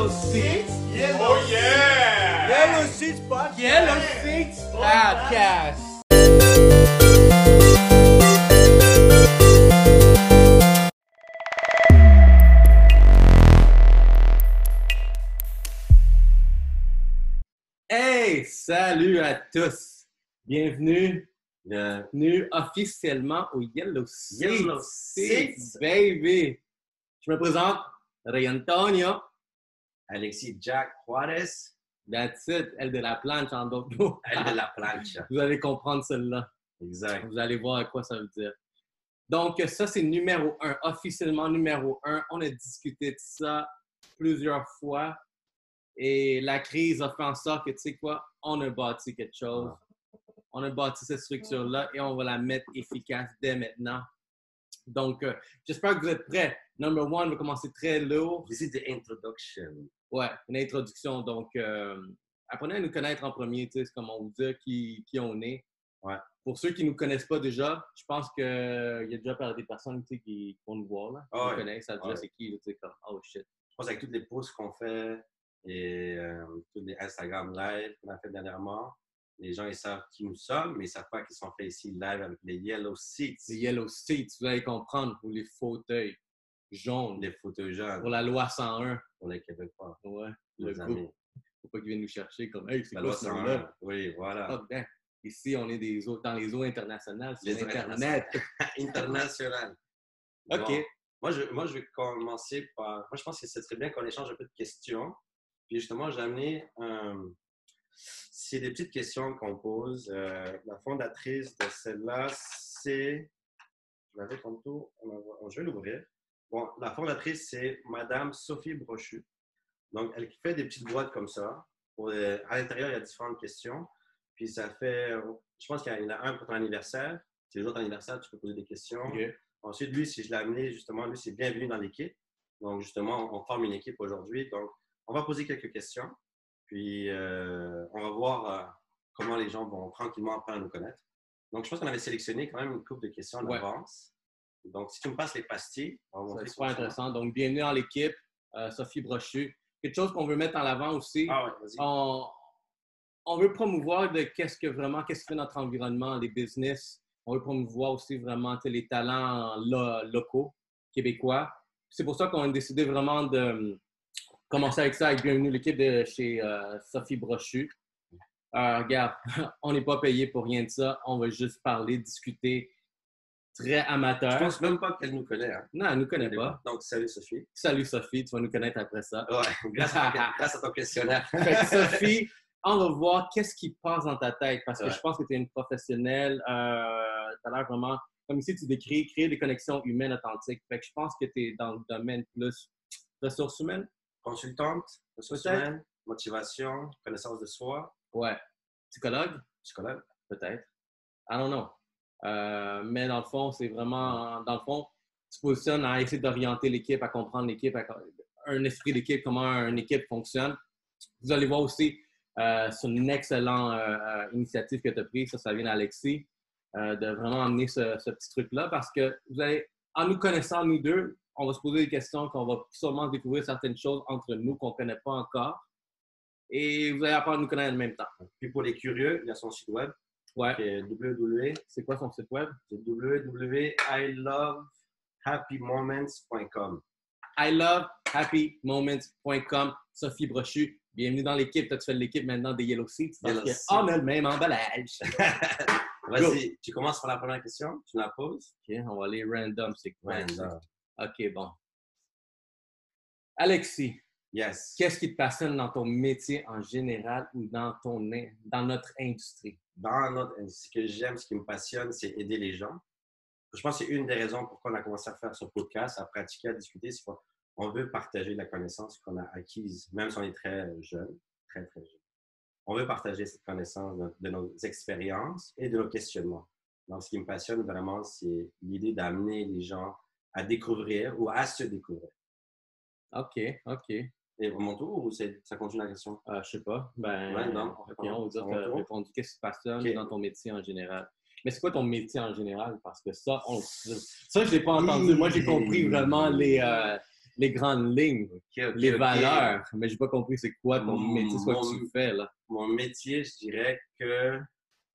Yellow Seats. Oh yeah! Yellow Seats Podcast. Yellow Seats Podcast. Hey, salut à tous. Bienvenue, bienvenue officiellement au Yellow Seats. Yellow Seats. baby. Je me présente, Ray Antonio. Alexis Jack Juarez. That's it, elle de la planche en d'autres mots. Elle de la planche. Vous allez comprendre celle-là. Exact. Vous allez voir à quoi ça veut dire. Donc, ça, c'est numéro un, officiellement numéro un. On a discuté de ça plusieurs fois. Et la crise a fait en sorte que, tu sais quoi, on a bâti quelque chose. On a bâti cette structure-là et on va la mettre efficace dès maintenant. Donc, euh, j'espère que vous êtes prêts. Number one, on va commencer très lourd. This is the introduction. Ouais, une introduction. Donc, euh, apprenez à nous connaître en premier, tu sais, c'est comment vous dire qui, qui on est. Ouais. Pour ceux qui ne nous connaissent pas déjà, je pense qu'il y a déjà des personnes tu sais, qui, vont nous voir, là, qui Ah nous ouais. connaissent, savent déjà Ouais. c'est qui, tu sais, comme, oh shit. Je pense avec toutes les posts qu'on fait et euh, tous les Instagram live qu'on a fait dernièrement, les gens ils savent qui nous sommes, mais ils ne savent pas qu'ils sont faits ici live avec les Yellow Seats. Les Yellow Seats, vous allez comprendre, ou les fauteuils jaunes Les photos jeunes pour la loi 101. pour les Québécois. Ouais, le Les groupe. amis. Faut pas qu'ils viennent nous chercher comme, hey, c'est quoi loi ce nom-là? 101. Oui, voilà. Fuck that. Ici, on est des eaux, dans les eaux internationales, sur Les Internet. International. OK. Bon. Moi, je, moi, je vais commencer par. Moi, je pense que ce serait bien qu'on échange un peu de questions. Puis justement, j'ai amené. euh, c'est des petites questions qu'on pose. Euh, la fondatrice de celle-là, c'est. Je l'avais tantôt. on va- Je vais l'ouvrir. Bon, la fondatrice, c'est Madame Sophie Brochu. Donc, elle fait des petites boîtes comme ça. Pour, à l'intérieur, il y a différentes questions. Puis ça fait. Je pense qu'il y en a un pour ton anniversaire. C'est les autres anniversaires, tu peux poser des questions. Ensuite, lui, si je l'ai amené, justement, lui, c'est bienvenu dans l'équipe. Donc, justement, on forme une équipe aujourd'hui. Donc, on va poser quelques questions. Puis, euh, on va voir euh, comment les gens vont tranquillement apprendre à nous connaître. Donc, je pense qu'on avait sélectionné quand même une couple de questions en Ouais. avance. Donc, si tu me passes les pastilles, on va C'est super intéressant. Donc, bienvenue dans l'équipe, euh, Sophie Brochu. Quelque chose qu'on veut mettre en avant aussi, Ah ouais, on, on veut promouvoir de qu'est-ce que vraiment, qu'est-ce que fait notre environnement, les business. On veut promouvoir aussi vraiment les talents lo- locaux, québécois. C'est pour ça qu'on a décidé vraiment de euh, commencer avec ça, avec bienvenue l'équipe de chez euh, Sophie Brochu. Euh, regarde, on n'est pas payé pour rien de ça. On va juste parler, discuter. Très Je amateur. pense même pas qu'elle nous connaît. hein. Non, elle nous connaît pas. Donc, salut Sophie. Salut Sophie, tu vas nous connaître après ça. Ouais, grâce à, grâce à ton questionnaire. Sophie, on va voir qu'est-ce qui passe dans ta tête parce que Ouais. je pense que tu es une professionnelle. Euh, tu as l'air vraiment, comme ici tu décris, créer des connexions humaines authentiques. Fait que je pense que tu es dans le domaine plus ressources humaines. Consultante, ressources humaines, motivation, connaissance de soi, Ouais. Psychologue, psychologue. peut-être. I don't know. Euh, mais dans le fond, c'est vraiment, dans le fond, tu positionnes à essayer d'orienter l'équipe, à comprendre l'équipe, un esprit d'équipe, comment une équipe fonctionne. Vous allez voir aussi, euh, c'est une excellente euh, euh, initiative que tu as prise, ça, vient d'Alexis, euh, de vraiment amener ce, ce petit truc-là parce que vous allez, en nous connaissant, nous deux, on va se poser des questions, qu'on va sûrement découvrir certaines choses entre nous qu'on ne connaît pas encore. Et vous allez apprendre à nous connaître en même temps. Puis pour les curieux, il y a son site web Ouais. www. C'est quoi son site web? C'est www.ilovehappymoments.com. I love happymoments.com. Sophie Brochu, bienvenue dans l'équipe. Toi, tu fais l'équipe maintenant des Yellow Seats parce qu'on a le même emballage. Vas-y, tu commences par la première question, tu la poses. OK, on va aller random. C'est? Random. OK, bon. Alexis, Yes. qu'est-ce qui te passionne dans ton métier en général ou dans, ton, dans notre industrie? Dans ce que j'aime, ce qui me passionne, c'est aider les gens. Je pense que c'est une des raisons pourquoi on a commencé à faire ce podcast, à pratiquer, à discuter, c'est qu'on veut partager la connaissance qu'on a acquise, même si on est très jeune, très, très jeune. On veut partager cette connaissance de, de nos expériences et de nos questionnements. Donc, ce qui me passionne vraiment, c'est l'idée d'amener les gens à découvrir ou à se découvrir. OK, OK. Et tour ou ça continue la question? Euh, je sais pas. Ben, Random, on OK, répond. on va dire que répondu qu'est-ce qui te passionne OK. dans ton métier en général? Mais c'est quoi ton métier en général? Parce que ça, on, ça je l'ai pas entendu. Moi, j'ai compris vraiment les, euh, les grandes lignes, les valeurs. Mais j'ai pas compris c'est quoi ton métier, quoi que mon- tu fais, là. Mon métier, je dirais que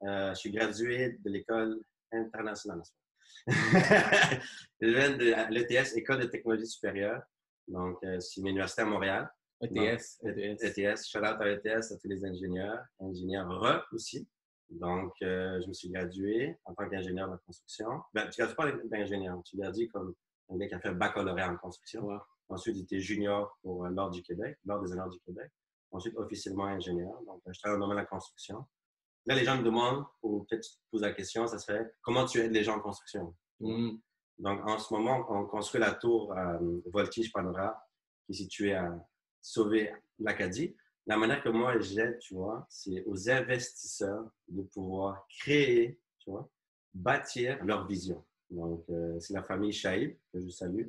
euh, je suis gradué de l'école internationale. je viens de l'ETS, École de technologie supérieure. Donc, euh, c'est une université à Montréal. ETS, ETS. ETS, shout out à ETS, à tous les ingénieurs, ingénieurs RE aussi. Donc, euh, je me suis gradué en tant qu'ingénieur de construction. Ben, tu ne gradues pas d'ingénieur, tu gradues comme un gars qui a fait baccalauréat en construction. Ouais. Ensuite, j'étais junior pour euh, l'Ordre du Québec, l'Ordre des honneurs du Québec. Ensuite, officiellement ingénieur. Donc, euh, je travaille dans le domaine de la construction. Là, les gens me demandent, ou peut-être tu te poses la question, ça serait comment tu aides les gens en construction? Mm. Donc, en ce moment, on construit la tour euh, Voltige Panora, qui est située à Sauvé-l'Acadie. La manière que moi j'aide, tu vois, c'est aux investisseurs de pouvoir créer, tu vois, bâtir leur vision. Donc, euh, c'est la famille Chaïb, que je salue,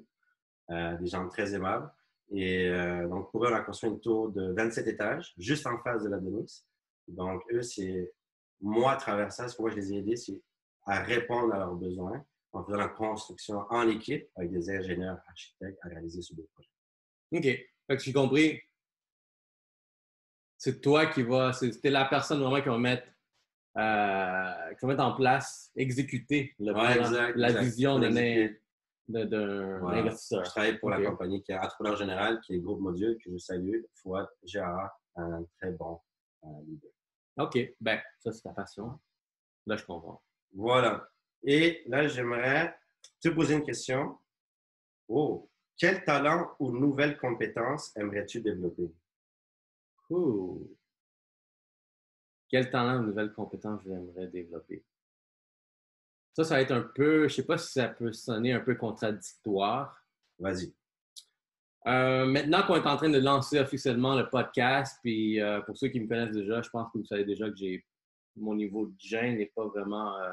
euh, des gens très aimables. Et euh, donc, pour eux, on a construit une tour de 27 étages, juste en face de la Denix. Donc, eux, c'est moi, à travers ça, ce que moi je les ai aidés, c'est à répondre à leurs besoins en faisant la construction en équipe avec des ingénieurs, architectes à réaliser ce beau projet. OK. Fait que j'ai compris. C'est toi qui vas. c'est- T'es la personne vraiment qui va mettre, euh, qui va mettre en place, exécuter le Ouais, plan, exact, la exact. vision d'un Voilà. investisseur. Je travaille pour la compagnie qui est entrepreneur général, qui est Groupe Module, que je salue, Fouad Gérard, un très bon euh, leader. OK. Ben, ça, c'est ta passion. Là, je comprends. Voilà. Et là, j'aimerais te poser une question. Oh, quel talent ou nouvelle compétence aimerais-tu développer? Quel talent ou nouvelle compétence j'aimerais développer? Ça, ça va être un peu, je sais pas si ça peut sonner un peu contradictoire. Vas-y. Euh, maintenant qu'on est en train de lancer officiellement le podcast, puis euh, pour ceux qui me connaissent déjà, je pense que vous savez déjà que j'ai mon niveau de gêne n'est pas vraiment euh,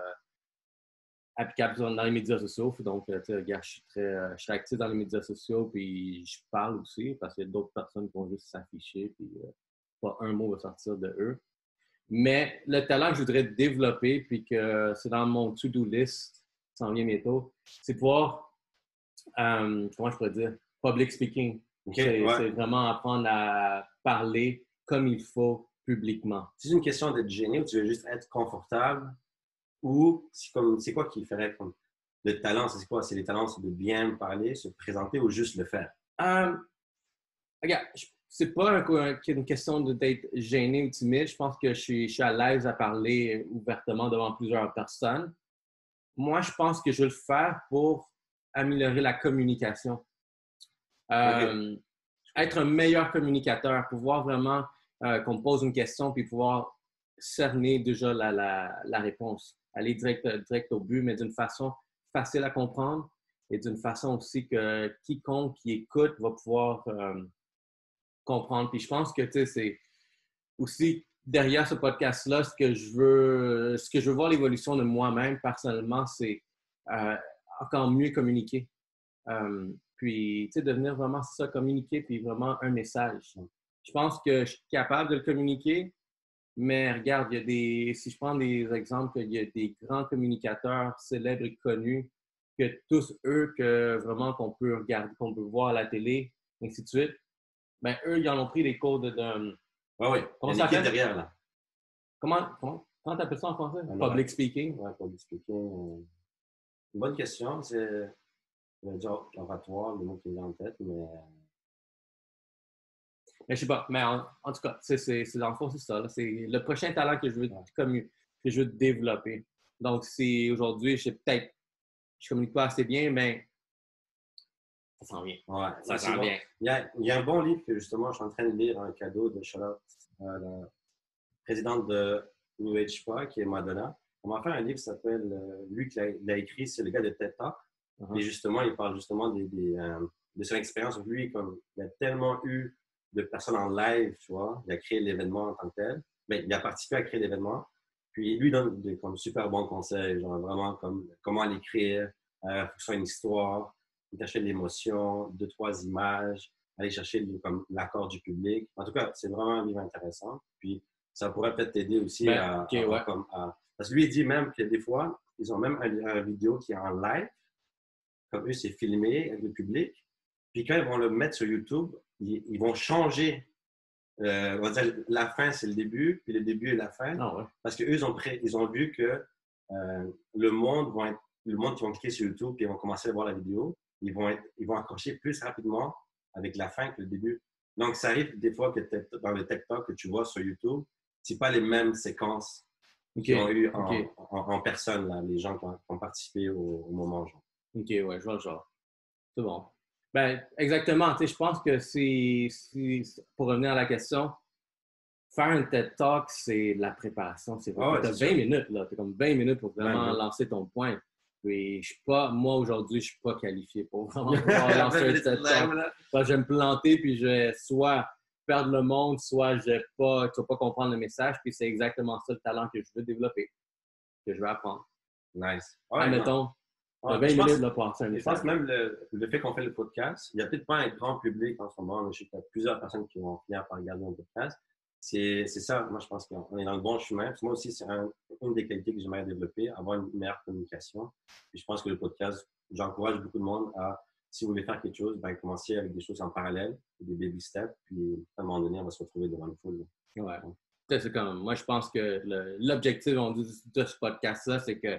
applicable dans les médias sociaux. Donc, euh, tu sais, regarde, je suis très, euh, je suis actif dans les médias sociaux, puis je parle aussi parce qu'il y a d'autres personnes qui vont juste s'afficher, puis euh, pas un mot va sortir de eux. Mais le talent que je voudrais développer, puis que c'est dans mon to-do list, ça en vient bientôt, c'est pouvoir, euh, comment je pourrais dire, public speaking. OK, C'est ouais. c'est vraiment apprendre à parler comme il faut publiquement. C'est une question d'être gêné ou tu veux juste être confortable ou c'est quoi qui ferait comme le talent, c'est quoi? C'est les talents, c'est de bien parler, se présenter ou juste le faire? Euh, regarde, c'est pas un- un- une question d'être gêné ou timide. Je pense que je suis, je suis à l'aise à parler ouvertement devant plusieurs personnes. Moi, je pense que je vais le faire pour améliorer la communication. Euh, Être un meilleur communicateur, pouvoir vraiment euh, qu'on me pose une question puis pouvoir cerner déjà la, la- la réponse. Aller direct, direct au but, mais d'une façon facile à comprendre et d'une façon aussi que quiconque qui écoute va pouvoir euh, comprendre. Puis je pense que c'est aussi derrière ce podcast-là, ce que je veux, ce que je veux voir l'évolution de moi-même personnellement, c'est euh, encore mieux communiquer. Euh, puis, tu sais, devenir vraiment ça, communiquer, puis vraiment un message. Je pense que je suis capable de le communiquer, mais regarde, il y a des, si je prends des exemples, il y a des grands communicateurs célèbres et connus, que tous eux, que vraiment qu'on peut regarder, qu'on peut voir à la télé, ainsi de suite, ben eux, ils en ont pris des cours de, Oui, oui. Comment Il y ça a s'appelle? derrière, là. comment, comment, comment t'appelles ça en français? Alors, Public speaking. Ouais, pour expliquer. euh, Une bonne question. C'est. Je vais dire oratoire, le mot qui me vient en tête, mais. Mais je sais pas, mais en, en tout cas, c'est, dans le fond, c'est ça. C'est le prochain talent que je veux, que je veux développer. Donc, si aujourd'hui, je sais peut-être, je communique pas assez bien, mais ça s'en vient. Ouais, Ça c'est s'en vient. Il y, a, il y a un bon livre que justement je suis en train de lire, un cadeau de Charlotte, euh, la présidente de New Age Spa, qui est Madonna. On m'a fait un livre qui s'appelle, euh, lui qui l'a écrit, c'est le gars de TED Talk. Uh-huh. Et justement, il parle justement des, des, euh, de son expérience. Lui, comme il a tellement eu de personnes en live, tu vois, il a créé l'événement en tant que tel. Mais il a participé à créer l'événement. Puis lui donne des comme, super bons conseils, genre vraiment comme comment l'écrire, euh, faut que ce soit une histoire, chercher de l'émotion, deux, trois images, aller chercher le- comme l'accord du public. En tout cas, c'est vraiment un livre intéressant. Puis ça pourrait peut-être t'aider aussi Ben, à, ok, à- ouais. comme à- Parce que lui, il dit même que des fois, ils ont même un, un vidéo qui est en live. Comme eux, c'est filmé avec le public. Puis quand ils vont le mettre sur YouTube, ils, ils vont changer. euh, on va dire la fin, c'est le début, puis le début et la fin. Ah ouais. Parce qu'eux, ils ont, pré- ils ont vu que euh, le monde va être, le monde qui vont cliquer sur YouTube et vont commencer à voir la vidéo, ils vont, être, ils vont accrocher plus rapidement avec la fin que le début. Donc, ça arrive des fois que dans le TikTok que tu vois sur YouTube, c'est pas les mêmes séquences qu'ils ont eu en, en- en personne, là, les gens qui ont, qui ont participé au, au moment. Genre. OK, ouais, je vois le genre. C'est bon. Ben, exactement. Tu sais, je pense que c'est, c'est- pour revenir à la question, faire un TED Talk, c'est de la préparation. C'est Ah ouais, t'as c'est 20 sûr. minutes, là. T'as comme 20 minutes pour vraiment 20 minutes. lancer ton point. Puis, je suis pas, moi, aujourd'hui, je suis pas qualifié pour vraiment lancer un TED Talk. Je vais me planter, puis je vais soit perdre le monde, soit je vais pas, tu vas pas comprendre le message. Puis, c'est exactement ça le talent que je veux développer, que je veux apprendre. Nice. Admettons, Ouais, t'as 20 je pense- minutes pour lancer un Je pense même le, le fait qu'on fait le podcast, il n'y a peut-être pas un grand public en ce moment. Je sais qu'il y a plusieurs personnes qui vont finir par regarder le podcast. C'est ça, moi je pense qu'on est dans le bon chemin. Moi aussi, c'est un- une des qualités que j'aimerais développer, avoir une meilleure communication. Et je pense que le podcast, j'encourage beaucoup de monde à, si vous voulez faire quelque chose, ben, commencer avec des choses en parallèle, des baby steps, puis à un moment donné, on va se retrouver devant une foule. Ouais. C'est comme, moi, je pense que le- l'objectif de ce podcast-là, c'est que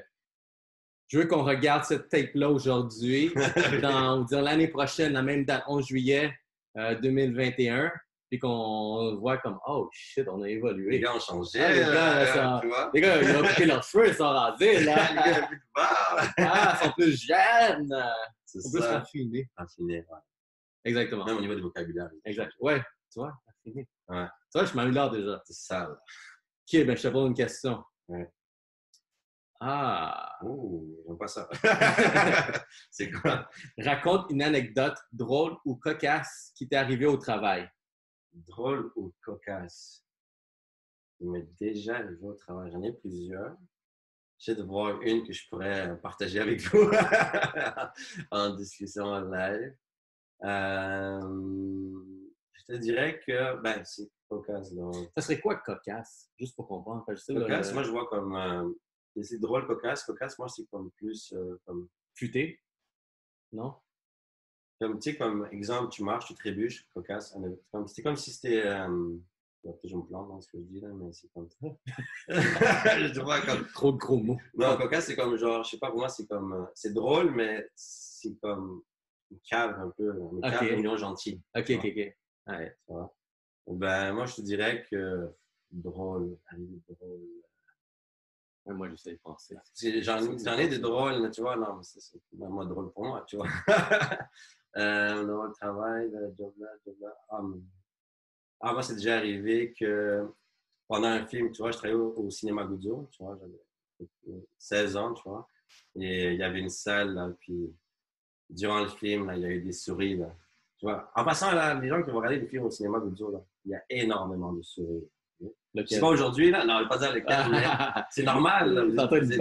je veux qu'on regarde cette tape-là aujourd'hui, dans dire, l'année prochaine, la même date, 11 juillet euh, 2021, puis qu'on voit comme, oh shit, on a Les évolué. gars ont changé. Ah, les gars, euh, ça-. Les gars, ils ont coupé leurs cheveux, ils sont rasés, Les là. gars, plus de. Ah, ils sont plus jeunes, C'est ils sont plus raffinés. Raffiné, ouais. Exactement. Même au niveau du vocabulaire. Exact. Ouais, tu vois, raffiné. Ouais. Tu vois, je m'améliore déjà. C'est ça. là. OK, ben, je te pose une question. Ouais. Ah, Ouh, j'aime pas ça. c'est quoi? raconte une anecdote drôle ou cocasse qui t'est arrivée au travail. Drôle ou cocasse? Il m'est déjà arrivé au travail. J'en ai plusieurs. J'essaie de voir une que je pourrais partager avec vous en discussion en live. Euh, je te dirais que, ben, c'est cocasse. Donc. Ça serait quoi cocasse? Juste pour comprendre. Je sais, Cocasse, le- moi, je vois comme. euh, c'est drôle, cocasse. Cocasse, moi, c'est comme plus. euh, comme, futé. Non? comme, tu sais, comme exemple, tu marches, tu trébuches, cocasse. C'est comme, si c'était. Euh, je me plante dans ce que je dis là, mais c'est comme. je vois comme. Trop de gros mots. Non, cocasse, c'est comme genre, je sais pas, pour moi, c'est comme. euh, C'est drôle, mais c'est comme. Une cave un peu. Une cave, Ok. mignon, gentil. OK, OK, OK. Ouais. Ben, moi, je te dirais que. Drôle. allez, drôle. Ouais, Moi, j'essaie de penser. J'en ai des drôles, tu vois, non, mais c'est vraiment drôle pour moi, tu vois. euh, dans le travail, le job là, job là. Ah, mais- ah, moi, c'est déjà arrivé que pendant un film, tu vois, je travaillais au, au cinéma Goudzo, tu vois, j'avais 16 ans, tu vois, et il y avait une salle, là, puis durant le film, là, il y a eu des souris, là. Tu vois, en passant, là, les gens qui vont regarder le film au cinéma Goudzo, là, il y a énormément de souris. C'est pas aujourd'hui, là, non, je pas dire lequel, mais c'est normal. T'es en train de tous les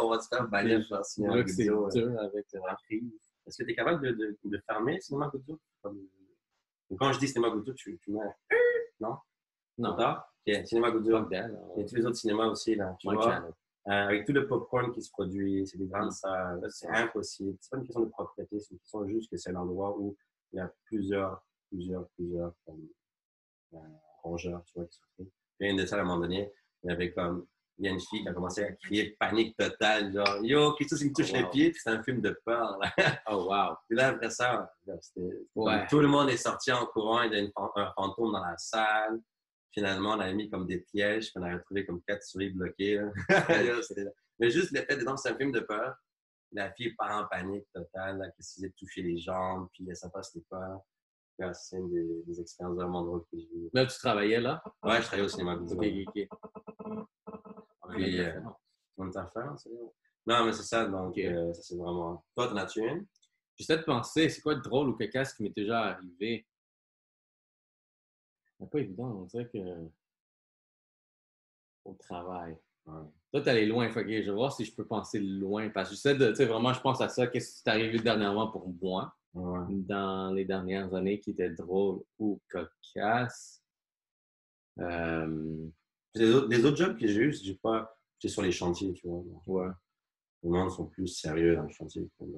on va se faire bannir cinéma Là que c'est euh, dur avec euh, la crise. Est-ce que tu es capable de, de, de fermer cinéma Goudzo? Comme- Quand je dis cinéma Goudzo, tu, tu mets Non, D'accord? Ok, cinéma that. Et tous les autres cinémas aussi, là, tu vois. Euh, avec tout le popcorn qui se produit, c'est des grandes Mm. salles, c'est impossible. C'est pas une question de propriété, c'est une question juste que c'est un endroit où il y a plusieurs, plusieurs, plusieurs comme, euh, rongeurs, tu vois, qui se retrouvent. Puis, une de ça, à un moment donné, il y avait comme, il y a une fille qui a commencé à crier panique totale, genre, yo, chose qui me touche Oh, wow. les pieds, puis c'est un film de peur, là. Oh, wow. Puis là, après ça, Ouais. tout le monde est sorti en courant, il y a une un fantôme dans la salle. Finalement, on avait mis comme des pièges, puis on a retrouvé comme quatre souris bloquées. là. Mais juste le fait de c'est un film de peur. La fille part en panique totale, là, qui s'est toucher les jambes, puis elle ne savait pas c'était C'est une des, des expériences vraiment drôles que j'ai eues. Là, tu travaillais là? Ouais, je travaillais au cinéma. OK. OK, OK. Puis, euh, On t'a fait, c'est vrai. Non, mais c'est ça, donc euh, ça c'est vraiment. Toi, t'en as-tu une? J'essaie de penser, c'est quoi de drôle ou cocasse qui m'est déjà arrivé? C'est pas évident, on dirait que. Au travail. Ouais. Toi, t'es allé loin, fait que je vais voir si je peux penser loin. Parce que j'essaie de, tu sais, vraiment, je pense à ça. Qu'est-ce qui t'est arrivé dernièrement pour moi, Ouais. dans les dernières années, qui était drôle ou cocasse? Euh, Puis Les autres, les autres jobs que j'ai eus, j'ai pas. C'est sur les chantiers, tu vois. ouais, Les gens sont plus sérieux dans le chantier. que le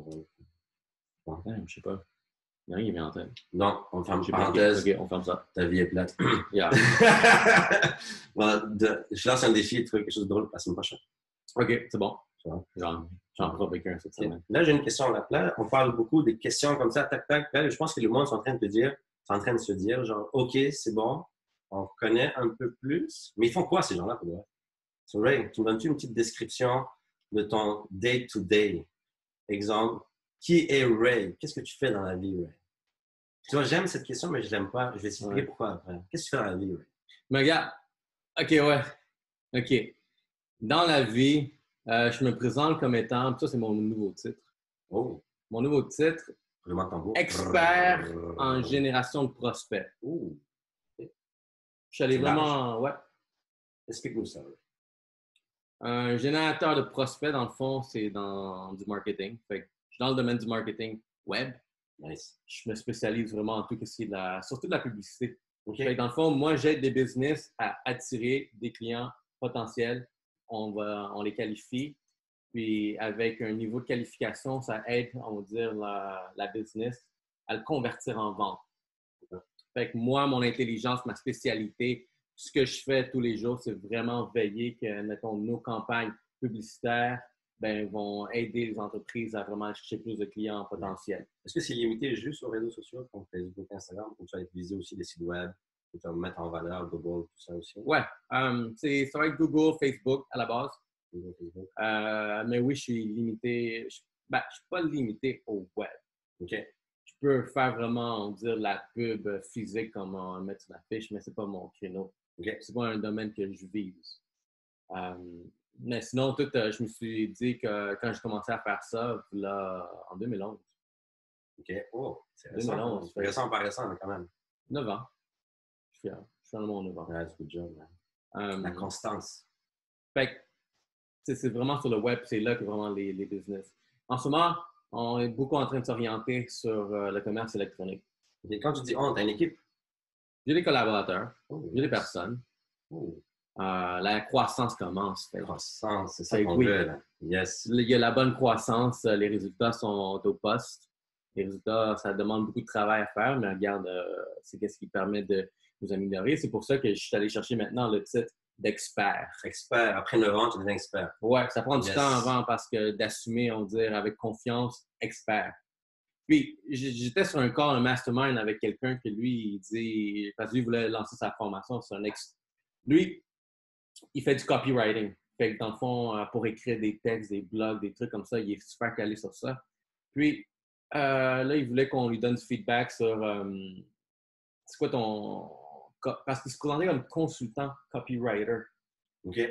je sais pas. Il y a rien qui vient en tête. Non, on ferme pas- parenthèse. Ok, on ferme ça. Ta vie est plate. Yeah. Voilà, de- je lance un défi de trouver quelque chose de drôle la semaine prochaine. Ok, c'est bon. Va. J'en j'en prends avec un cette semaine. Là, j'ai une question. Là. Là, on parle beaucoup des questions comme ça, tac, tac. Là, je pense que le monde est en train de te dire, en train de se dire, genre, OK, c'est bon, on connaît un peu plus. Mais ils font quoi, ces gens-là, pour? So, Ray, tu me donnes-tu une petite description de ton day-to-day? Exemple, qui est Ray? Qu'est-ce que tu fais dans la vie, Ray? Tu vois, j'aime cette question, mais je l'aime pas. Je vais expliquer Ouais. pourquoi après. Qu'est-ce que tu fais dans la vie, Ray? Mais regarde, ok, ouais. Ok. Dans la vie, euh, je me présente comme étant, ça c'est mon nouveau titre. Oh, Mon nouveau titre, expert en génération de prospects. Oh, Je suis allé large. vraiment, ouais. explique-nous ça. Un générateur de prospects, dans le fond, c'est dans du marketing. Fait que je suis dans le domaine du marketing web. Nice. Je me spécialise vraiment en tout ce qui est de la, surtout de la publicité. OK. Fait que dans le fond, moi, j'aide des business à attirer des clients potentiels. On, va, les qualifie. Puis avec un niveau de qualification, ça aide, on va dire, la, business à le convertir en vente. Fait que moi, mon intelligence, ma spécialité, ce que je fais tous les jours, c'est vraiment veiller que, mettons, nos campagnes publicitaires ben, vont aider les entreprises à vraiment chercher plus de clients potentiels. Est-ce que c'est limité juste aux réseaux sociaux comme Facebook, Instagram, ou vas utiliser aussi des sites web, vas mettre en valeur Google, tout ça aussi? Ouais, euh, c'est ça va être Google, Facebook à la base. Google, Facebook. Euh, mais oui, je suis limité. Je, ben, je suis pas limité au web. OK? Je peux faire vraiment, on dire, la pub physique, comme on mettre sur la fiche, mais c'est pas mon créneau. OK. C'est pas un domaine que je vise. Euh, mais sinon, tout, euh, je me suis dit que quand j'ai commencé à faire ça, là, en 2011, OK. Oh, c'est récent. 2011, C'est récent par récent, mais quand même. 9 ans. Je suis. Je suis dans mon 9 ans. Ouais, c'est good job. man. Euh, La constance. Fait c'est vraiment sur le web, c'est là que vraiment les, les business. En ce moment, on est beaucoup en train de s'orienter sur euh, le commerce électronique. Quand tu dis on, t'as une équipe? J'ai des collaborateurs, Oh, j'ai des personnes. Oh, Euh, la croissance commence. Que croissance, c'est ça qu'on oui. veut, là. Yes. Il y a la bonne croissance, les résultats sont au poste. Les résultats, ça demande beaucoup de travail à faire, mais regarde, euh, c'est ce qui permet de nous améliorer. C'est pour ça que je suis allé chercher maintenant le titre d'expert. Expert. Après 9 ans, tu deviens expert. Ouais, ça prend du Yes. temps avant parce que d'assumer, on va dire, avec confiance, expert. Puis, j'étais sur un call, un mastermind avec quelqu'un que lui, il dit, parce que lui voulait lancer sa formation sur un ex. Lui, il fait du copywriting. Fait que dans le fond, euh, pour écrire des textes, des blogs, des trucs comme ça, il est super calé sur ça. Puis, euh, là, il voulait qu'on lui donne du feedback sur euh, c'est quoi ton. Parce qu'il se présentait comme consultant copywriter.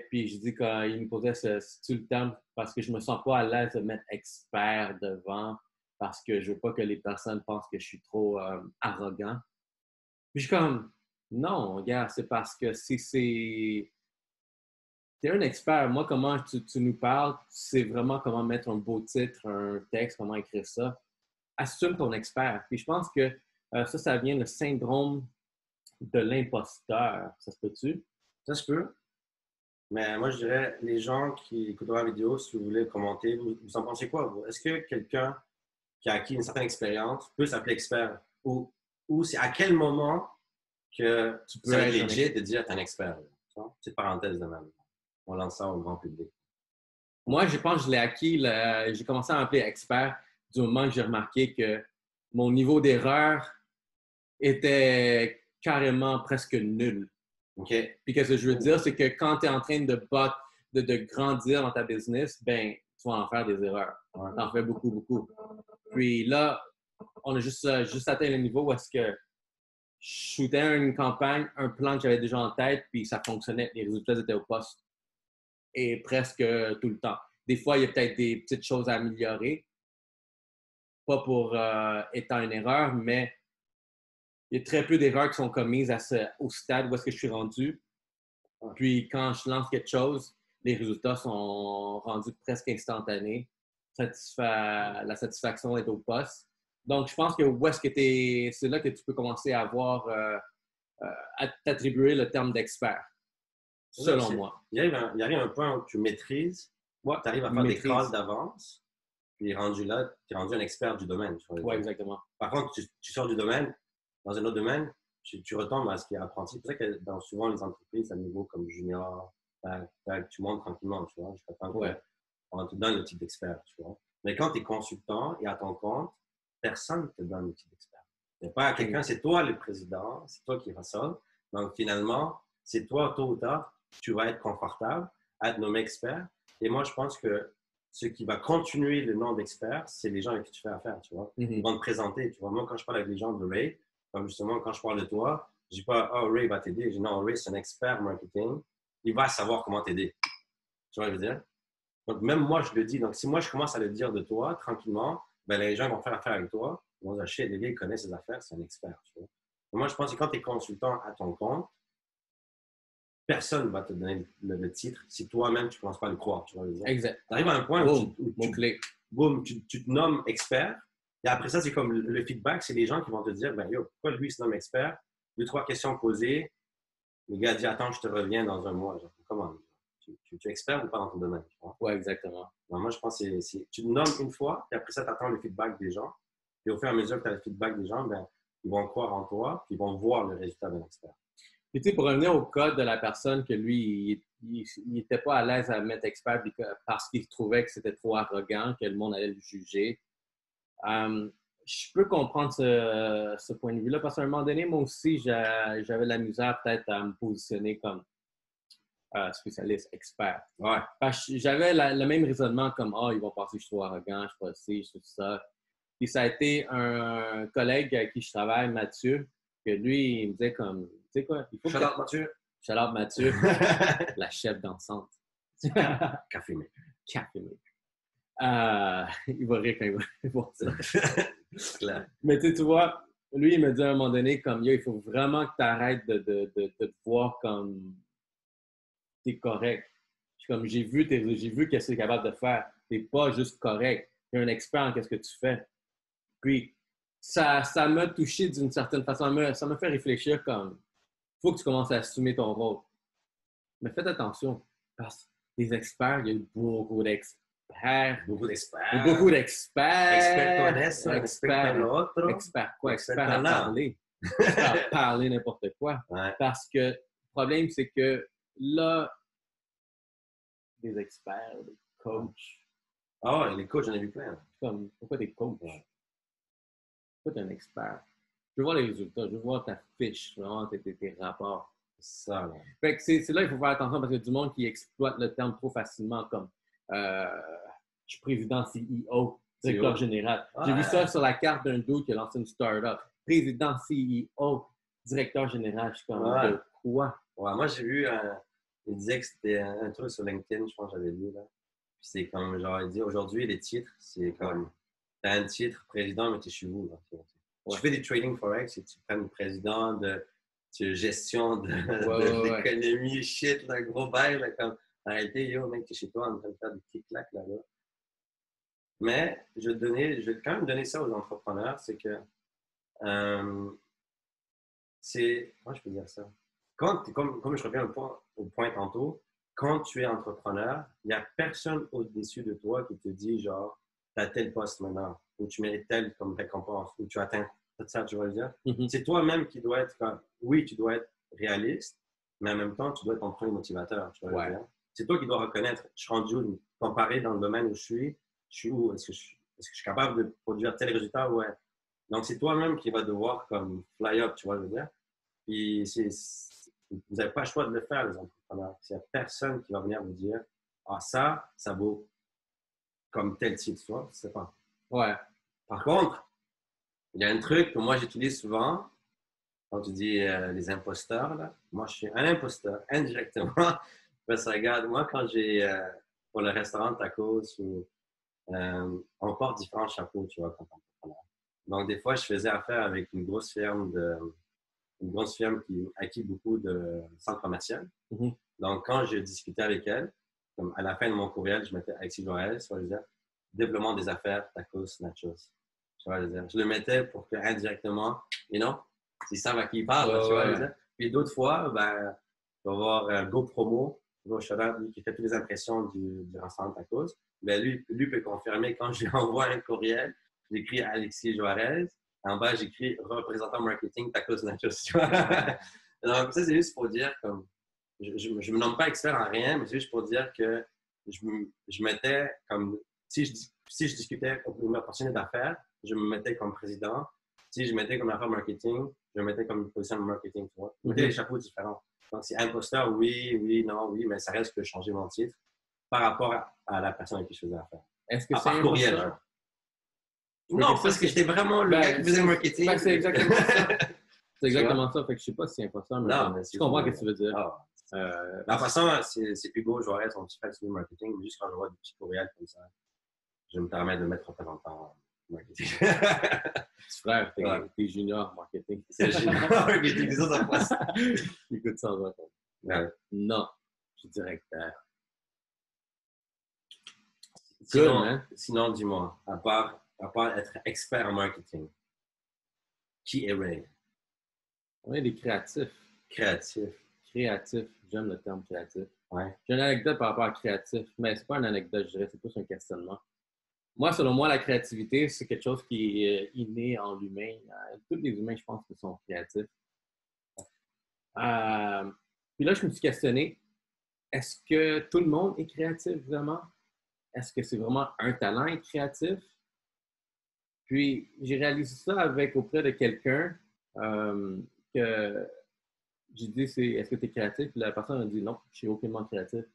Puis je dis qu'il me posait ce, le terme parce que je me sens pas à l'aise de mettre expert devant parce que je veux pas que les personnes pensent que je suis trop euh, arrogant. Puis je suis comme non, regarde, c'est parce que si c'est. Tu es un expert. Moi, comment tu, tu nous parles, c'est vraiment comment mettre un beau titre, un texte, comment écrire ça. Assume ton expert. Puis je pense que euh, ça, ça vient le syndrome de l'imposteur. Ça se peut-tu? Ça se peut. Mais moi, je dirais, les gens qui écouteront la vidéo, si vous voulez commenter, vous, vous en pensez quoi? Est-ce que quelqu'un qui a acquis une certaine expérience peut s'appeler expert? Ou, ou c'est à quel moment que Tu va être legit de dire t'es un expert? Tu? Petite parenthèse de même. On lance ça au grand public. Moi, je pense que je l'ai acquis. J'ai commencé à m'appeler expert du moment que j'ai remarqué que mon niveau d'erreur était carrément presque nul. OK? Puis qu'est-ce que je veux dire, c'est que quand tu es en train de, bot- de, de grandir dans ta business, ben, tu vas en faire des erreurs. Ouais. Tu en fais beaucoup, beaucoup. Puis là, on a juste, euh, juste atteint le niveau où est-ce que je shootais une campagne, un plan que j'avais déjà en tête, puis ça fonctionnait. Les résultats étaient au poste. Et presque tout le temps. Des fois, il y a peut-être des petites choses à améliorer. Pas pour euh, étant une erreur, mais il y a très peu d'erreurs qui sont commises à ce- au stade où est-ce que je suis rendu. Puis quand je lance quelque chose, les résultats sont rendus presque instantanés. Satisfa- la satisfaction est au poste. Donc, je pense que où est-ce que t'es- c'est là que tu peux commencer à avoir, euh, euh, à t'attribuer le terme d'expert, selon moi. Il arrive, un, il arrive un point où tu maîtrises, Ouais, tu arrives à faire maîtrise. des calls d'avance, Puis rendu là, tu es rendu un expert du domaine. Ouais, exactement. Par contre, tu, tu sors du domaine, dans un autre domaine, tu, tu retombes à ce qui est apprenti. C'est ça que dans souvent les entreprises à niveau comme junior, tu montes tranquillement, tu vois, jusqu'à temps Ouais. on te donne le titre d'expert, tu vois. Mais quand tu es consultant et à ton compte, personne ne te donne le titre d'expert. Il n'y a pas quelqu'un, c'est toi le président, c'est toi qui ressort. Donc finalement, c'est toi, tôt ou tard, tu vas être confortable à être nommé expert. Et moi, je pense que ce qui va continuer le nom d'expert, c'est les gens avec qui tu fais affaire, tu vois. Ils Mhm. vont te présenter, tu vois. Moi, quand je parle avec les gens de Ray, comme justement, quand je parle de toi, je dis pas, oh, Ray va t'aider. Je dis, non, Ray, c'est un expert marketing. Il va savoir comment t'aider. Tu vois ce que je veux dire? Donc, même moi, je le dis. Donc, si moi, je commence à le dire de toi, tranquillement, ben, les gens vont faire affaire avec toi. Ils vont dire, shit, le gars, il connaît ses affaires, c'est un expert, tu vois. Moi, je pense que quand tu es consultant à ton compte, personne ne va te donner le, le titre si toi-même, tu ne commences pas à le croire, tu vois ce que je veux dire? Exact. Tu arrives à un point où Boom. tu, où tu, tu te nommes expert. Et après ça, c'est comme le, feedback, c'est les gens qui vont te dire, ben yo, pourquoi lui il se nomme expert? Deux, trois questions posées. Le gars dit, attends, je te reviens dans un mois. Genre, comment? Tu, tu- tu es expert ou pas dans ton domaine? tu vois? Ouais, exactement. Moi, je pense que c'est- c'est- tu te nommes une fois, et après ça, tu attends le feedback des gens. Et au fur et à mesure que tu as le feedback des gens, ben, ils vont croire en toi, puis ils vont voir le résultat d'un expert. Puis, tu sais, pour revenir au cas de la personne que lui, il n'était pas à l'aise à mettre expert puis parce qu'il trouvait que c'était trop arrogant, que le monde allait le juger. Euh, je peux comprendre ce, ce point de vue-là parce qu'à un moment donné, moi aussi, j'a- j'avais la misère peut-être à me positionner comme euh, spécialiste, expert. Ouais. Que j'avais le même raisonnement comme Ah, ils vont penser que je suis trop arrogant, je suis pas ci, je suis tout ça. Puis ça a été un collègue avec qui je travaille, Mathieu, que lui, il me disait comme, tu sais quoi, il faut que... Shout out, Mathieu. Out Mathieu, la chef dansante. Café. Café. Euh, il va rire quand il va voir ça. Clair. Mais tu vois, lui, il me dit à un moment donné, comme, yo, il faut vraiment que tu arrêtes de, de, de, de te voir comme t'es correct. Je suis comme, j'ai vu, tes- j'ai vu qu'est-ce que tu es capable de faire. T'es pas juste correct. Tu es un expert en qu'est-ce que tu fais. Puis, ça ça m'a touché d'une certaine façon. Ça m'a- fait réfléchir comme, faut que tu commences à assumer ton rôle. Mais faites attention, parce que les experts, il y a beaucoup d'experts. Beaucoup d'experts. Beaucoup d'experts. Expert con eso, expert con lo otro. Expert quoi? Expert Expert à parler. À parler n'importe quoi. Ouais. Parce que le problème, c'est que là, des experts, des coachs, Ah ouais, les coachs, j'en ai vu plein. comme, pourquoi t'es coach? Ouais. Pourquoi t'es un expert? Je veux voir les résultats, je veux voir ta fiche, vraiment tes, tes, tes rapports. Ça, là. Fait que c'est c'est là qu'il faut faire attention parce qu'il y a du monde qui exploite le terme trop facilement comme euh, je suis président CEO, directeur CEO. général. J'ai Ouais. vu ça sur la carte d'un dude qui a lancé une start-up. Président CEO, directeur général. Je suis comme Ouais. de quoi? Ouais, moi, j'ai vu, euh, il disait que c'était un, truc sur LinkedIn, je pense que j'avais lu, là. Puis c'est comme, genre, il dit aujourd'hui, les titres, c'est comme, t'as un titre président, mais t'es chez vous, là. Tu fais des trading forex et tu prends le président de, de gestion de, de- ouais, ouais. d'économie, shit, là, gros bail, là, comme, réalité, yo, mec, t'es chez toi en train de faire des petits claques là-bas. Mais je donner, je vais quand même donner ça aux entrepreneurs, c'est que, euh, c'est, moi je peux dire ça? Quand, comme, comme je reviens au point, au point tantôt, quand tu es entrepreneur, il n'y a personne au-dessus de toi qui te dit genre, tu as tel poste maintenant, ou tu mérites tel comme récompense, ou tu atteins tout ça, tu vas le dire? Mhm. C'est toi-même qui dois être, comme- oui, tu dois être réaliste, mais en même temps, tu dois être ton premier motivateur, tu vois Ouais. le dire? C'est toi qui dois reconnaître, je suis rendu où, comparé dans le domaine où je suis, je suis où, est-ce que je, est-ce que je suis capable de produire tel résultat, ouais. Donc, c'est toi-même qui va devoir comme fly up, tu vois, je veux dire? Puis, vous n'avez pas le choix de le faire, les entrepreneurs. Il n'y a personne qui va venir vous dire, ah, ça, ça vaut comme tel titre, tu vois, c'est pas. Ouais. Par contre, il y a un truc que moi j'utilise souvent quand tu dis euh, les imposteurs. Là. Moi, je suis un imposteur indirectement. Parce que regarde, moi, quand j'ai euh, pour le restaurant Tacos, ou, euh, on porte différents chapeaux, tu vois, quand on. Donc, des fois, je faisais affaire avec une grosse firme de une grosse firme qui acquit beaucoup de centres commerciaux. Mhm. Donc, quand je discutais avec elle, comme à la fin de mon courriel, je mettais Alexis Joël, soit je disais développement des affaires, tacos, nachos. Tu vois, je, dire, je le mettais pour que indirectement, et non, ils savent à qui ils parlent. Tu vois, ouais. je. Puis d'autres fois, ben, tu vas voir euh, GoPromo, Go Qui fait toutes les impressions du, du restaurant tacos. ben lui, lui peut confirmer quand je lui envoie un courriel, j'écris Alexis Juarez. En bas, j'écris représentant marketing Tacos Nachos. Donc, ça, c'est juste pour dire comme. Je ne me nomme pas expert en rien, mais c'est juste pour dire que je, je mettais comme. Si je, si je discutais pour une opportunité d'affaires, je me mettais comme président. Si je mettais comme affaire marketing, je me mettais comme une position de marketing, tu vois. Je Mhm. des chapeaux différents. Donc, c'est imposteur, oui, oui, non, oui, mais ça reste que changer mon titre par rapport à, à la personne avec qui je faisais affaire. Est-ce que À c'est courriel, genre. Non, parce que j'étais vraiment le Ben, gars qui faisait le marketing. Ben, c'est exactement ça. C'est exactement ça. Fait que je sais pas si c'est imposteur, mais Non, mais je comprends ce que tu veux dire. Ah. Euh, La façon, c'est c'est Hugo Joarez, son petit du marketing, mais juste quand je vois des petits courriels comme ça, je me permets de mettre représentant marketing. frère, t'es Ouais. junior marketing. c'est génial. marketing, ça, ça passe. Écoute ça, on. Ouais. Non, je suis directeur. Sinon, man. sinon dis-moi, à part, à part être expert en marketing, qui est Ray? On est des créatifs. Créatif. Créatif, j'aime le terme créatif. Ouais. J'ai une anecdote par rapport à créatif, mais c'est pas une anecdote, je dirais, c'est plus un questionnement. Moi, selon moi, la créativité, c'est quelque chose qui est euh, inné en l'humain. Euh, Tous les humains, je pense, sont créatifs. Euh, puis là, je me suis questionné, est-ce que tout le monde est créatif vraiment? Est-ce que c'est vraiment un talent créatif? Puis j'ai réalisé ça avec auprès de quelqu'un que j'ai dit est-ce que tu es créatif? Puis la personne a dit non, je suis aucunement créatif.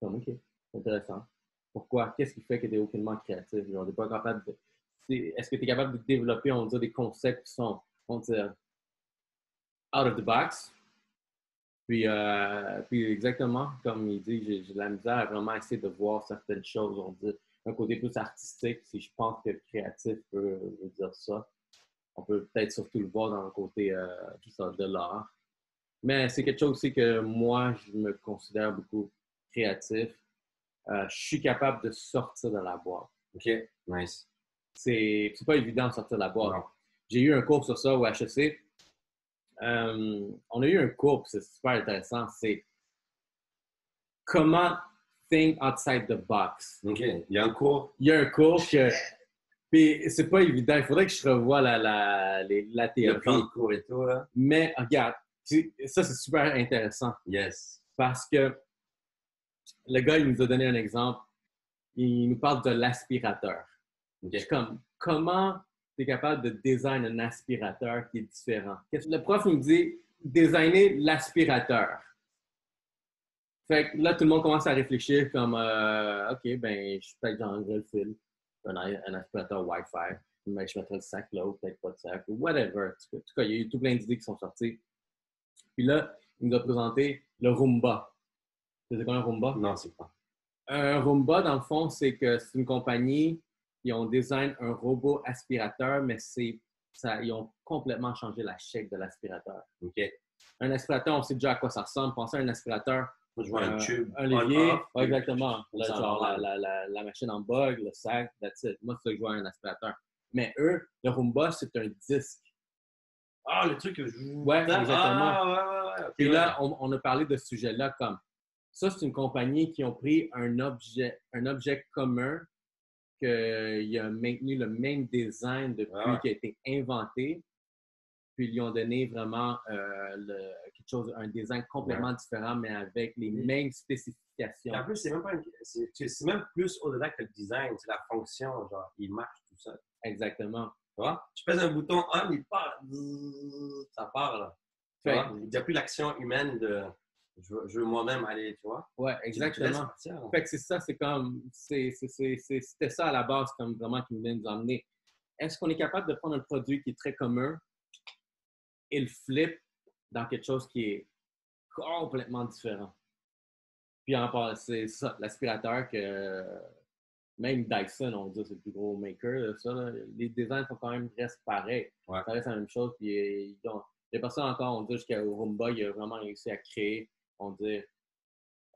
Comme ok, intéressant. Pourquoi? Qu'est-ce qui fait que tu es aucunement créatif? Pas capable de. Est-ce que tu es capable de développer, on dire, des concepts qui sont, on dire, out of the box? Puis, euh, puis exactement, comme il dit, j'ai la misère à vraiment essayer de voir certaines choses. On dit un côté plus artistique, si je pense que créatif peut, veut dire ça. On peut peut-être surtout le voir dans le côté euh, tout ça, de l'art. Mais c'est quelque chose aussi que moi, je me considère beaucoup créatif. Euh, je suis capable de sortir de la boîte. OK, nice. C'est pas évident de sortir de la boîte. J'ai eu un cours sur ça au HEC. Euh, on a eu un cours, c'est super intéressant. C'est comment think outside the box. OK, il y a un cours. Il y a un cours que. Puis c'est pas évident. Il faudrait que je revoie la, la, les- la Il y a plein théorie. de cours et tout, là. Mais regarde, ça c'est super intéressant Yes. parce que le gars, il nous a donné un exemple. Il nous parle de l'aspirateur. Je suis comme, comment tu es capable de design un aspirateur qui est différent? Le prof me dit, designer l'aspirateur. Fait que là, tout le monde commence à réfléchir comme, euh, OK, ben, je peut-être j'enlèverai le fil, un, un aspirateur Wi-Fi, mais je mettrai le sac là, ou peut-être pas de sac, ou whatever. En tout cas, il y a eu tout plein d'idées qui sont sorties. Puis là, il nous a présenté le Roomba. Sais quoi un Roomba? Non, c'est pas. Un Roomba, dans le fond, c'est que c'est une compagnie qui ont design un robot aspirateur, mais c'est ça, ils ont complètement changé la shape de l'aspirateur. OK. Un aspirateur, on sait déjà à quoi ça ressemble. Pensez à un aspirateur, je vois un euh, tube. un levier, ouais, exactement. Là, genre la, la, la, la machine en bug, le sac, that's it. Moi, c'est ça que je vois un aspirateur. Mais eux, le Roomba, c'est un disque. Ah, le truc que je Ouais, exactement. Ah, ouais, ouais, ouais. Puis là, on, on a parlé de ce sujet-là comme ça, c'est une compagnie qui ont pris un objet, un objet commun qu'il a maintenu le même design depuis Ah ouais. qu'il a été inventé. Puis ils lui ont donné vraiment euh, le- quelque chose, un design complètement différent, mais avec les Oui. mêmes spécifications. En plus, c'est même pas une- c'est c'est même plus au-delà que le design, c'est la fonction, genre, il marche tout seul. Exactement. Tu vois? Tu pèses un bouton on, il part. Ça part, là. Tu Fait- vois? Il n'y a plus l'action humaine de je veux, moi-même aller, tu vois? Ouais, exactement. partir, là. Fait que c'est ça, c'est comme, c'était ça à la base, comme vraiment qui venait nous emmener. Est-ce qu'on est capable de prendre un produit qui est très commun et le flip dans quelque chose qui est complètement différent? Puis en c'est ça, l'aspirateur que même Dyson, on dit c'est le plus gros maker, ça, là, les designs sont quand même restent pareils. Ouais. Ça reste la même chose. Puis euh, ils ont- les personnes encore, on dit jusqu'à Roomba, il a vraiment réussi à créer, on dit,